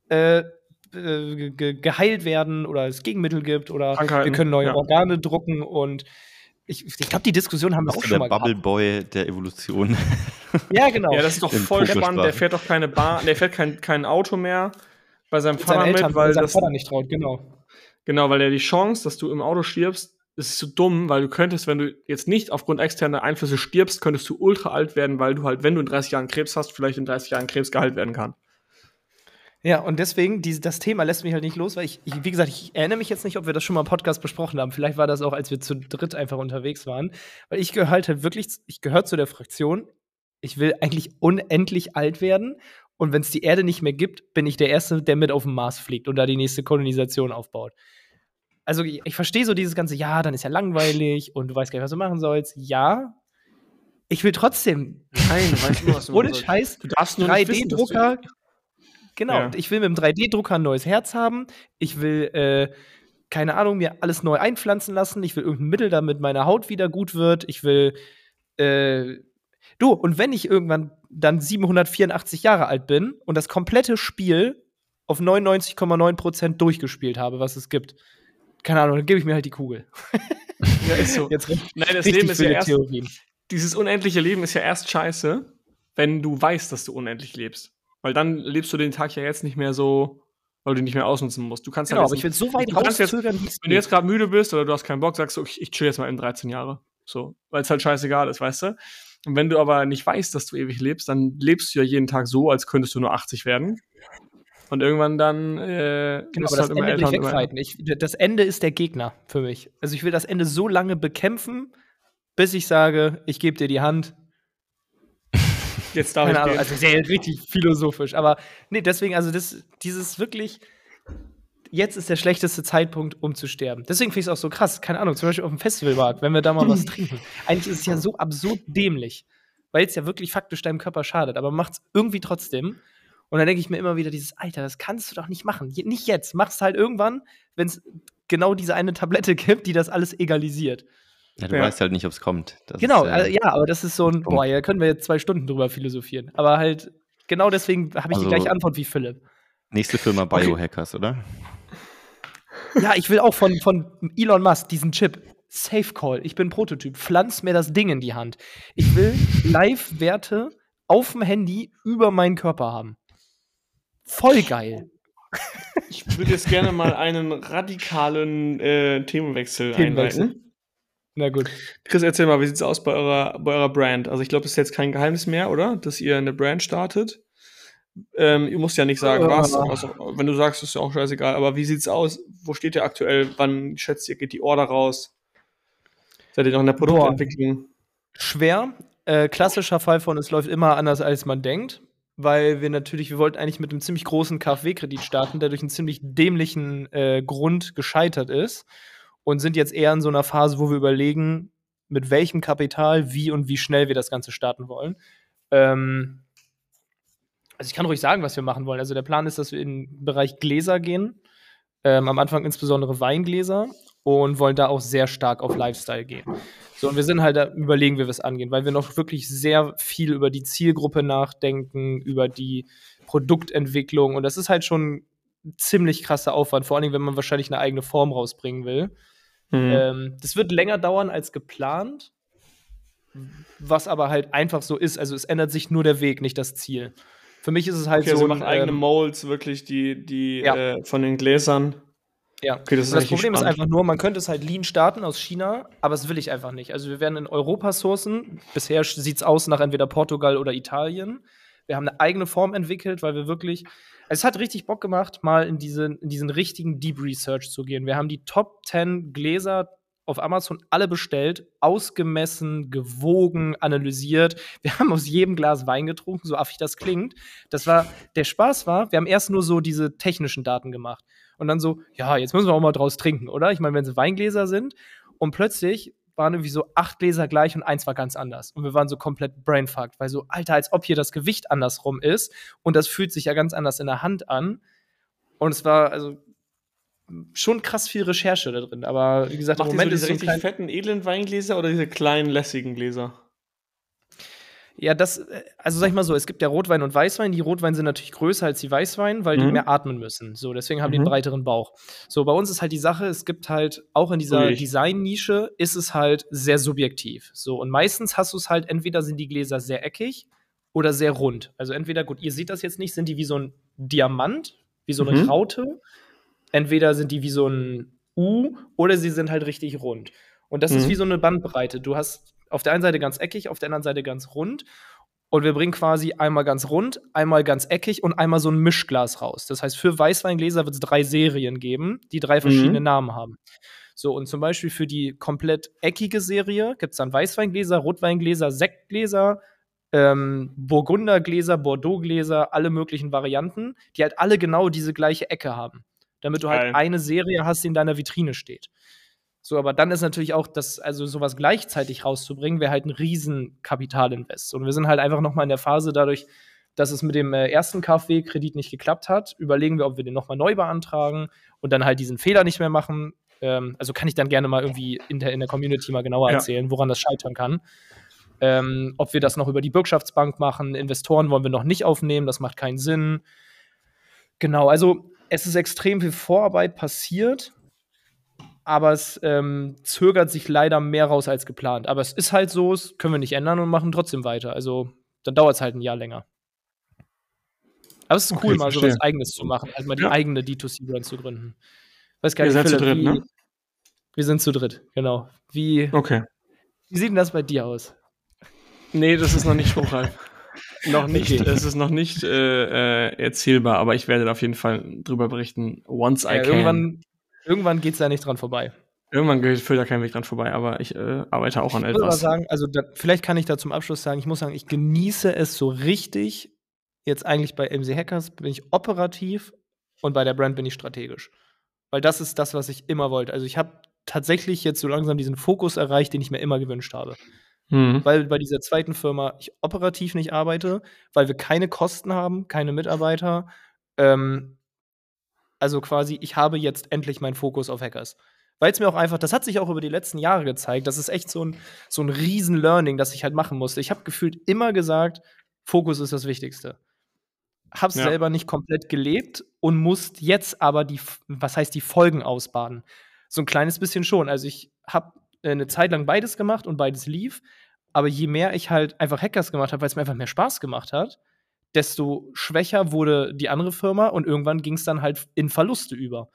äh, äh, geheilt werden oder es Gegenmittel gibt oder wir können neue Organe drucken und ich, ich glaube, die Diskussion haben wir auch schon mal gehabt. Der Bubble Boy der Evolution. Ja, genau. Ja, das ist doch voll spannend. Der fährt doch keine Bahn, der fährt kein, kein Auto mehr bei seinem Vater mit, weil das Vater nicht traut, genau. Genau, weil der die Chance, dass du im Auto stirbst, ist so dumm, weil du könntest, wenn du jetzt nicht aufgrund externer Einflüsse stirbst, könntest du ultra alt werden, weil du halt, wenn du in 30 Jahren Krebs hast, vielleicht in 30 Jahren Krebs geheilt werden kann. Ja, und deswegen, die, das Thema lässt mich halt nicht los, weil ich, ich, wie gesagt, ich erinnere mich jetzt nicht, ob wir das schon mal im Podcast besprochen haben. Vielleicht war das auch, als wir zu dritt einfach unterwegs waren. Weil ich gehöre halt, halt wirklich, ich gehöre zu der Fraktion, ich will eigentlich unendlich alt werden. Und wenn es die Erde nicht mehr gibt, bin ich der Erste, der mit auf den Mars fliegt und da die nächste Kolonisation aufbaut. Also ich, ich verstehe so dieses ganze, ja, dann ist ja langweilig und du weißt gar nicht, was du machen sollst. Ja, ich will trotzdem. Nein, weißt du, was du Ohne Scheiß, 3D-Drucker, Genau, ja. ich will mit dem 3D-Drucker ein neues Herz haben. Ich will, äh, keine Ahnung, mir alles neu einpflanzen lassen. Ich will irgendein Mittel, damit meine Haut wieder gut wird. Ich will, äh, du, und wenn ich irgendwann dann 784 Jahre alt bin und das komplette Spiel auf 99,9% durchgespielt habe, was es gibt, keine Ahnung, dann gebe ich mir halt die Kugel. ja, ist so. Jetzt Nein, das Leben ist ja erst, Theorien. dieses unendliche Leben ist ja erst scheiße, wenn du weißt, dass du unendlich lebst. Weil dann lebst du den Tag ja jetzt nicht mehr so, weil du nicht mehr ausnutzen musst. Du kannst genau, halt aber ich will so weit rauszögern, Wenn du jetzt gerade müde bist oder du hast keinen Bock, sagst du, ich, ich chill jetzt mal in 13 Jahre. So, weil es halt scheißegal ist, weißt du? Und wenn du aber nicht weißt, dass du ewig lebst, dann lebst du ja jeden Tag so, als könntest du nur 80 werden. Und irgendwann dann äh, genau, aber das halt Ende will ich wegreiten. Ich, das Ende ist der Gegner für mich. Also ich will das Ende so lange bekämpfen, bis ich sage, ich gebe dir die Hand, Jetzt darf Keine ich Ahnung, also sehr richtig philosophisch. Aber nee, deswegen, also das, dieses wirklich, jetzt ist der schlechteste Zeitpunkt, um zu sterben. Deswegen finde ich es auch so krass. Keine Ahnung, zum Beispiel auf dem Festivalmarkt, wenn wir da mal was trinken. Eigentlich ist es ja so absurd dämlich, weil es ja wirklich faktisch deinem Körper schadet, aber macht es irgendwie trotzdem. Und dann denke ich mir immer wieder dieses, Alter, das kannst du doch nicht machen. Nicht jetzt. Mach es halt irgendwann, wenn es genau diese eine Tablette gibt, die das alles egalisiert. Ja, du ja. weißt halt nicht, ob es kommt. Das genau, ist, äh, also, ja, aber das ist so ein, boah, ja, können wir jetzt zwei Stunden drüber philosophieren. Aber halt, genau deswegen habe ich also, die gleiche Antwort wie Philipp. Nächste Firma Biohackers, okay. oder? Ja, ich will auch von, von Elon Musk diesen Chip. Safe Call. Ich bin Prototyp. Pflanz mir das Ding in die Hand. Ich will Live-Werte auf dem Handy über meinen Körper haben. Voll geil. Ich würde jetzt gerne mal einen radikalen äh, Themenwechsel, Themenwechsel einleiten. Na gut. Chris, erzähl mal, wie sieht's aus bei eurer, bei eurer Brand? Also ich glaube, das ist jetzt kein Geheimnis mehr, oder? Dass ihr eine Brand startet. Ähm, ihr musst ja nicht sagen, was. Also, wenn du sagst, ist ja auch scheißegal. Aber wie sieht's aus? Wo steht ihr aktuell? Wann schätzt ihr, geht die Order raus? Seid ihr noch in der Produktentwicklung? Boah. Schwer. Äh, klassischer Fall von, es läuft immer anders, als man denkt. Weil wir natürlich, wir wollten eigentlich mit einem ziemlich großen KfW-Kredit starten, der durch einen ziemlich dämlichen äh, Grund gescheitert ist. Und sind jetzt eher in so einer Phase, wo wir überlegen, mit welchem Kapital, wie und wie schnell wir das Ganze starten wollen. Ähm, also ich kann ruhig sagen, was wir machen wollen. Also der Plan ist, dass wir in den Bereich Gläser gehen. Ähm, am Anfang insbesondere Weingläser und wollen da auch sehr stark auf Lifestyle gehen. So, und wir sind halt da überlegen, wie wir es angehen, weil wir noch wirklich sehr viel über die Zielgruppe nachdenken, über die Produktentwicklung und das ist halt schon ziemlich krasser Aufwand, vor allem wenn man wahrscheinlich eine eigene Form rausbringen will. Mhm. Ähm, das wird länger dauern als geplant, was aber halt einfach so ist. Also es ändert sich nur der Weg, nicht das Ziel. Für mich ist es halt okay, so. Also machen eigene ähm, Molds wirklich die, die ja. äh, von den Gläsern. Ja, okay, das, das Problem spannend. ist einfach nur, man könnte es halt lean starten aus China, aber das will ich einfach nicht. Also wir werden in Europa sourcen. Bisher sieht es aus nach entweder Portugal oder Italien. Wir haben eine eigene Form entwickelt, weil wir wirklich. Es hat richtig Bock gemacht, mal in diesen, in diesen richtigen Deep Research zu gehen. Wir haben die Top 10 Gläser auf Amazon alle bestellt, ausgemessen, gewogen, analysiert. Wir haben aus jedem Glas Wein getrunken, so affig das klingt. Das war, der Spaß war, wir haben erst nur so diese technischen Daten gemacht. Und dann so, ja, jetzt müssen wir auch mal draus trinken, oder? Ich meine, wenn es Weingläser sind und plötzlich waren irgendwie so acht Gläser gleich und eins war ganz anders. Und wir waren so komplett brainfucked, weil so, Alter, als ob hier das Gewicht andersrum ist und das fühlt sich ja ganz anders in der Hand an. Und es war, also schon krass viel Recherche da drin. Aber wie gesagt, Macht im Moment so diese ist so richtig fetten, edlen Weingläser oder diese kleinen, lässigen Gläser? Ja, das, äh, also sag ich mal so, es gibt ja Rotwein und Weißwein. Die Rotwein sind natürlich größer als die Weißwein, weil mhm. die mehr atmen müssen. So, deswegen haben mhm. die einen mhm. breiteren Bauch. So, bei uns ist halt die Sache, es gibt halt, auch in dieser Design-Nische ist es halt sehr subjektiv. So, und meistens hast du es halt, entweder sind die Gläser sehr eckig oder sehr rund. Also entweder, gut, ihr seht das jetzt nicht, sind die wie so ein Diamant, wie so eine mhm. Raute entweder sind die wie so ein U oder sie sind halt richtig rund. Und das mhm. ist wie so eine Bandbreite. Du hast auf der einen Seite ganz eckig, auf der anderen Seite ganz rund. Und wir bringen quasi einmal ganz rund, einmal ganz eckig und einmal so ein Mischglas raus. Das heißt, für Weißweingläser wird es drei Serien geben, die drei verschiedene mhm. Namen haben. So, und zum Beispiel für die komplett eckige Serie gibt es dann Weißweingläser, Rotweingläser, Sektgläser, ähm, Burgundergläser, Bordeauxgläser, alle möglichen Varianten, die halt alle genau diese gleiche Ecke haben damit du halt Geil. eine Serie hast, die in deiner Vitrine steht. So, aber dann ist natürlich auch das, also sowas gleichzeitig rauszubringen, wäre halt ein riesen Kapitalinvest. Und wir sind halt einfach noch mal in der Phase dadurch, dass es mit dem äh, ersten KfW-Kredit nicht geklappt hat, überlegen wir, ob wir den noch mal neu beantragen und dann halt diesen Fehler nicht mehr machen. Ähm, also kann ich dann gerne mal irgendwie in der, in der Community mal genauer ja. erzählen, woran das scheitern kann. Ähm, ob wir das noch über die Bürgschaftsbank machen, Investoren wollen wir noch nicht aufnehmen, das macht keinen Sinn. Genau, also es ist extrem viel Vorarbeit passiert, aber es ähm, zögert sich leider mehr raus als geplant. Aber es ist halt so, es können wir nicht ändern und machen trotzdem weiter. Also dann dauert es halt ein Jahr länger. Aber es ist okay, cool, mal so was Eigenes zu machen, halt mal die eigene D2C-Brand zu gründen. Weiß gar nicht, Ihr seid Philipp, zu dritt, wie, ne? Wir sind zu dritt, genau. Wie, okay. wie sieht denn das bei dir aus? Nee, das ist noch nicht spruchreif. noch nicht, okay. es ist noch nicht äh, äh, erzählbar, aber ich werde auf jeden Fall drüber berichten, once ja, I can. Irgendwann, irgendwann geht es da nicht dran vorbei. Irgendwann führt da kein Weg dran vorbei, aber ich äh, arbeite auch an etwas. Ich würde sagen, also da, vielleicht kann ich da zum Abschluss sagen, ich muss sagen, ich genieße es so richtig. Jetzt eigentlich bei MC Hackers bin ich operativ und bei der Brand bin ich strategisch. Weil das ist das, was ich immer wollte. Also ich habe tatsächlich jetzt so langsam diesen Fokus erreicht, den ich mir immer gewünscht habe. Mhm. Weil bei dieser zweiten Firma ich operativ nicht arbeite, weil wir keine Kosten haben, keine Mitarbeiter. Ähm, also quasi, ich habe jetzt endlich meinen Fokus auf Hackers. Weil es mir auch einfach, das hat sich auch über die letzten Jahre gezeigt, das ist echt so ein, so ein Riesen-Learning, das ich halt machen musste. Ich habe gefühlt immer gesagt, Fokus ist das Wichtigste. hab's Ja. selber nicht komplett gelebt und musst jetzt aber die, was heißt die Folgen ausbaden. So ein kleines bisschen schon. Also ich habe eine Zeit lang beides gemacht und beides lief. Aber je mehr ich halt einfach Hackers gemacht habe, weil es mir einfach mehr Spaß gemacht hat, desto schwächer wurde die andere Firma und irgendwann ging es dann halt in Verluste über.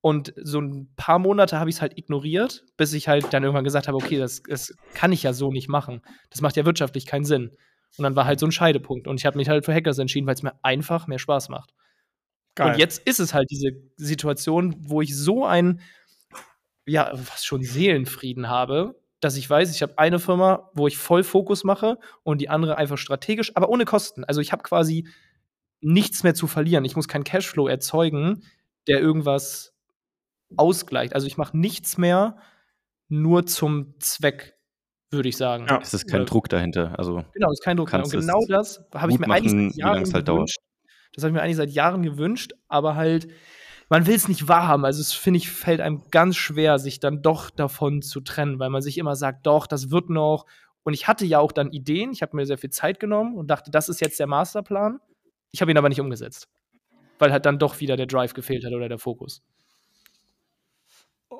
Und so ein paar Monate habe ich es halt ignoriert, bis ich halt dann irgendwann gesagt habe, okay, das, das kann ich ja so nicht machen. Das macht ja wirtschaftlich keinen Sinn. Und dann war halt so ein Scheidepunkt. Und ich habe mich halt für Hackers entschieden, weil es mir einfach mehr Spaß macht. Und jetzt ist es halt diese Situation, wo ich so ein, ja, was schon Seelenfrieden habe, dass ich weiß, ich habe eine Firma, wo ich voll Fokus mache und die andere einfach strategisch, aber ohne Kosten. Also ich habe quasi nichts mehr zu verlieren. Ich muss keinen Cashflow erzeugen, der irgendwas ausgleicht. Also ich mache nichts mehr nur zum Zweck, würde ich sagen. Ja. Es ist kein Oder- Druck dahinter. Also Genau, ist kein Druck. mehr. Und kannst es genau das habe ich gut mir eigentlich machen, seit wie lange Jahren es halt dauert. gewünscht. Das habe ich mir eigentlich seit Jahren gewünscht, aber halt, man will es nicht wahrhaben. Also, es finde ich, fällt einem ganz schwer, sich dann doch davon zu trennen, weil man sich immer sagt, doch, das wird noch. Und ich hatte ja auch dann Ideen, ich habe mir sehr viel Zeit genommen und dachte, das ist jetzt der Masterplan. Ich habe ihn aber nicht umgesetzt. Weil halt dann doch wieder der Drive gefehlt hat oder der Fokus.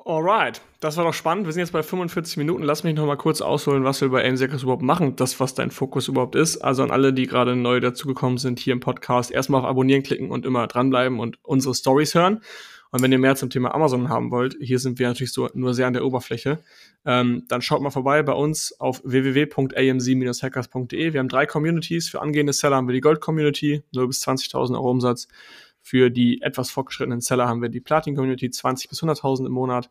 Alright, das war doch spannend. Wir sind jetzt bei 45 Minuten. Lass mich noch mal kurz ausholen, was wir bei AIM-Seekers überhaupt machen, das, was dein Fokus überhaupt ist. Also an alle, die gerade neu dazugekommen sind hier im Podcast, erstmal auf Abonnieren klicken und immer dranbleiben und unsere Stories hören. Und wenn ihr mehr zum Thema Amazon haben wollt, hier sind wir natürlich so nur sehr an der Oberfläche, ähm, dann schaut mal vorbei bei uns auf www.amc-hackers.de. Wir haben drei Communities. Für angehende Seller haben wir die Gold-Community, 0 bis 20.000 Euro Umsatz. Für die etwas fortgeschrittenen Seller haben wir die Platin-Community, 20 bis 100.000 im Monat.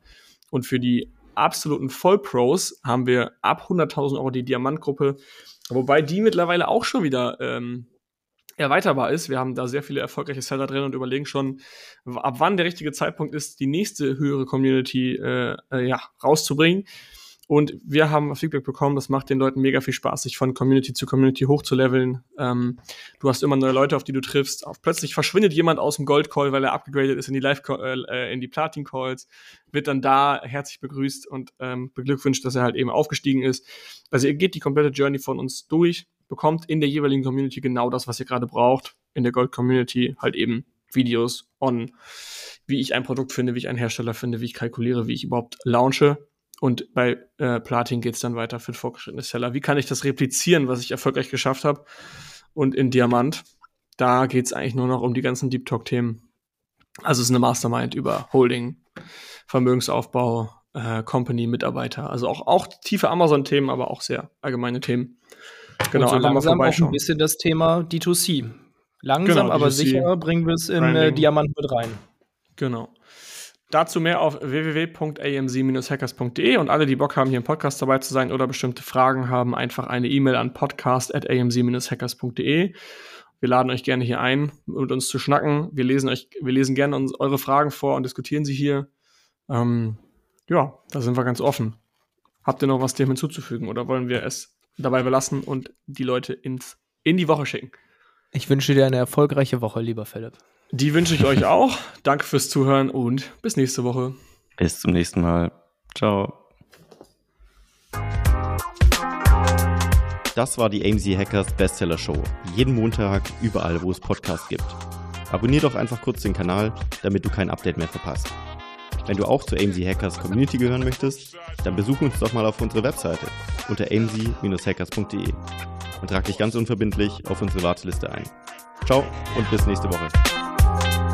Und für die absoluten Vollpros haben wir ab 100.000 Euro die Diamantgruppe, wobei die mittlerweile auch schon wieder ähm, erweiterbar ist. Wir haben da sehr viele erfolgreiche Seller drin und überlegen schon, ab wann der richtige Zeitpunkt ist, die nächste höhere Community äh, äh, ja, rauszubringen. Und wir haben Feedback bekommen, das macht den Leuten mega viel Spaß, sich von Community zu Community hochzuleveln. Ähm, du hast immer neue Leute, auf die du triffst. Auf, plötzlich verschwindet jemand aus dem Gold Call, weil er abgegradet ist in die Live äh, in die Platin Calls, wird dann da herzlich begrüßt und ähm, beglückwünscht, dass er halt eben aufgestiegen ist. Also ihr geht die komplette Journey von uns durch, bekommt in der jeweiligen Community genau das, was ihr gerade braucht. In der Gold Community halt eben Videos on, wie ich ein Produkt finde, wie ich einen Hersteller finde, wie ich kalkuliere, wie ich überhaupt launche. Und bei äh, Platin geht es dann weiter für fortgeschrittene Seller. Wie kann ich das replizieren, was ich erfolgreich geschafft habe? Und in Diamant, da geht es eigentlich nur noch um die ganzen Deep Talk-Themen. Also es ist eine Mastermind über Holding, Vermögensaufbau, äh, Company, Mitarbeiter. Also auch, auch tiefe Amazon-Themen, aber auch sehr allgemeine Themen. Genau, so einfach mal langsam auch ein bisschen das Thema D2C. Langsam, Genau, aber D2C, sicher bringen wir es in äh. Diamant mit rein. Genau. Dazu mehr auf www.amc-hackers.de und alle, die Bock haben, hier im Podcast dabei zu sein oder bestimmte Fragen haben, einfach eine E-Mail an podcast.amc-hackers.de. Wir laden euch gerne hier ein, mit uns zu schnacken. Wir lesen euch, wir lesen gerne uns eure Fragen vor und diskutieren sie hier. Ähm, ja, da sind wir ganz offen. Habt ihr noch was dem hinzuzufügen oder wollen wir es dabei belassen und die Leute ins, in die Woche schicken? Ich wünsche dir eine erfolgreiche Woche, lieber Philipp. Die wünsche ich euch auch. Danke fürs Zuhören und bis nächste Woche. bis zum nächsten Mal. Ciao. Das war die AMZ Hackers Bestseller Show. Jeden Montag, überall, wo es Podcasts gibt. Abonnier doch einfach kurz den Kanal, damit du kein Update mehr verpasst. Wenn du auch zur AMZ Hackers Community gehören möchtest, dann besuch uns doch mal auf unserer Webseite unter amz-hackers.de und trag dich ganz unverbindlich auf unsere Warteliste ein. Ciao und bis nächste Woche. you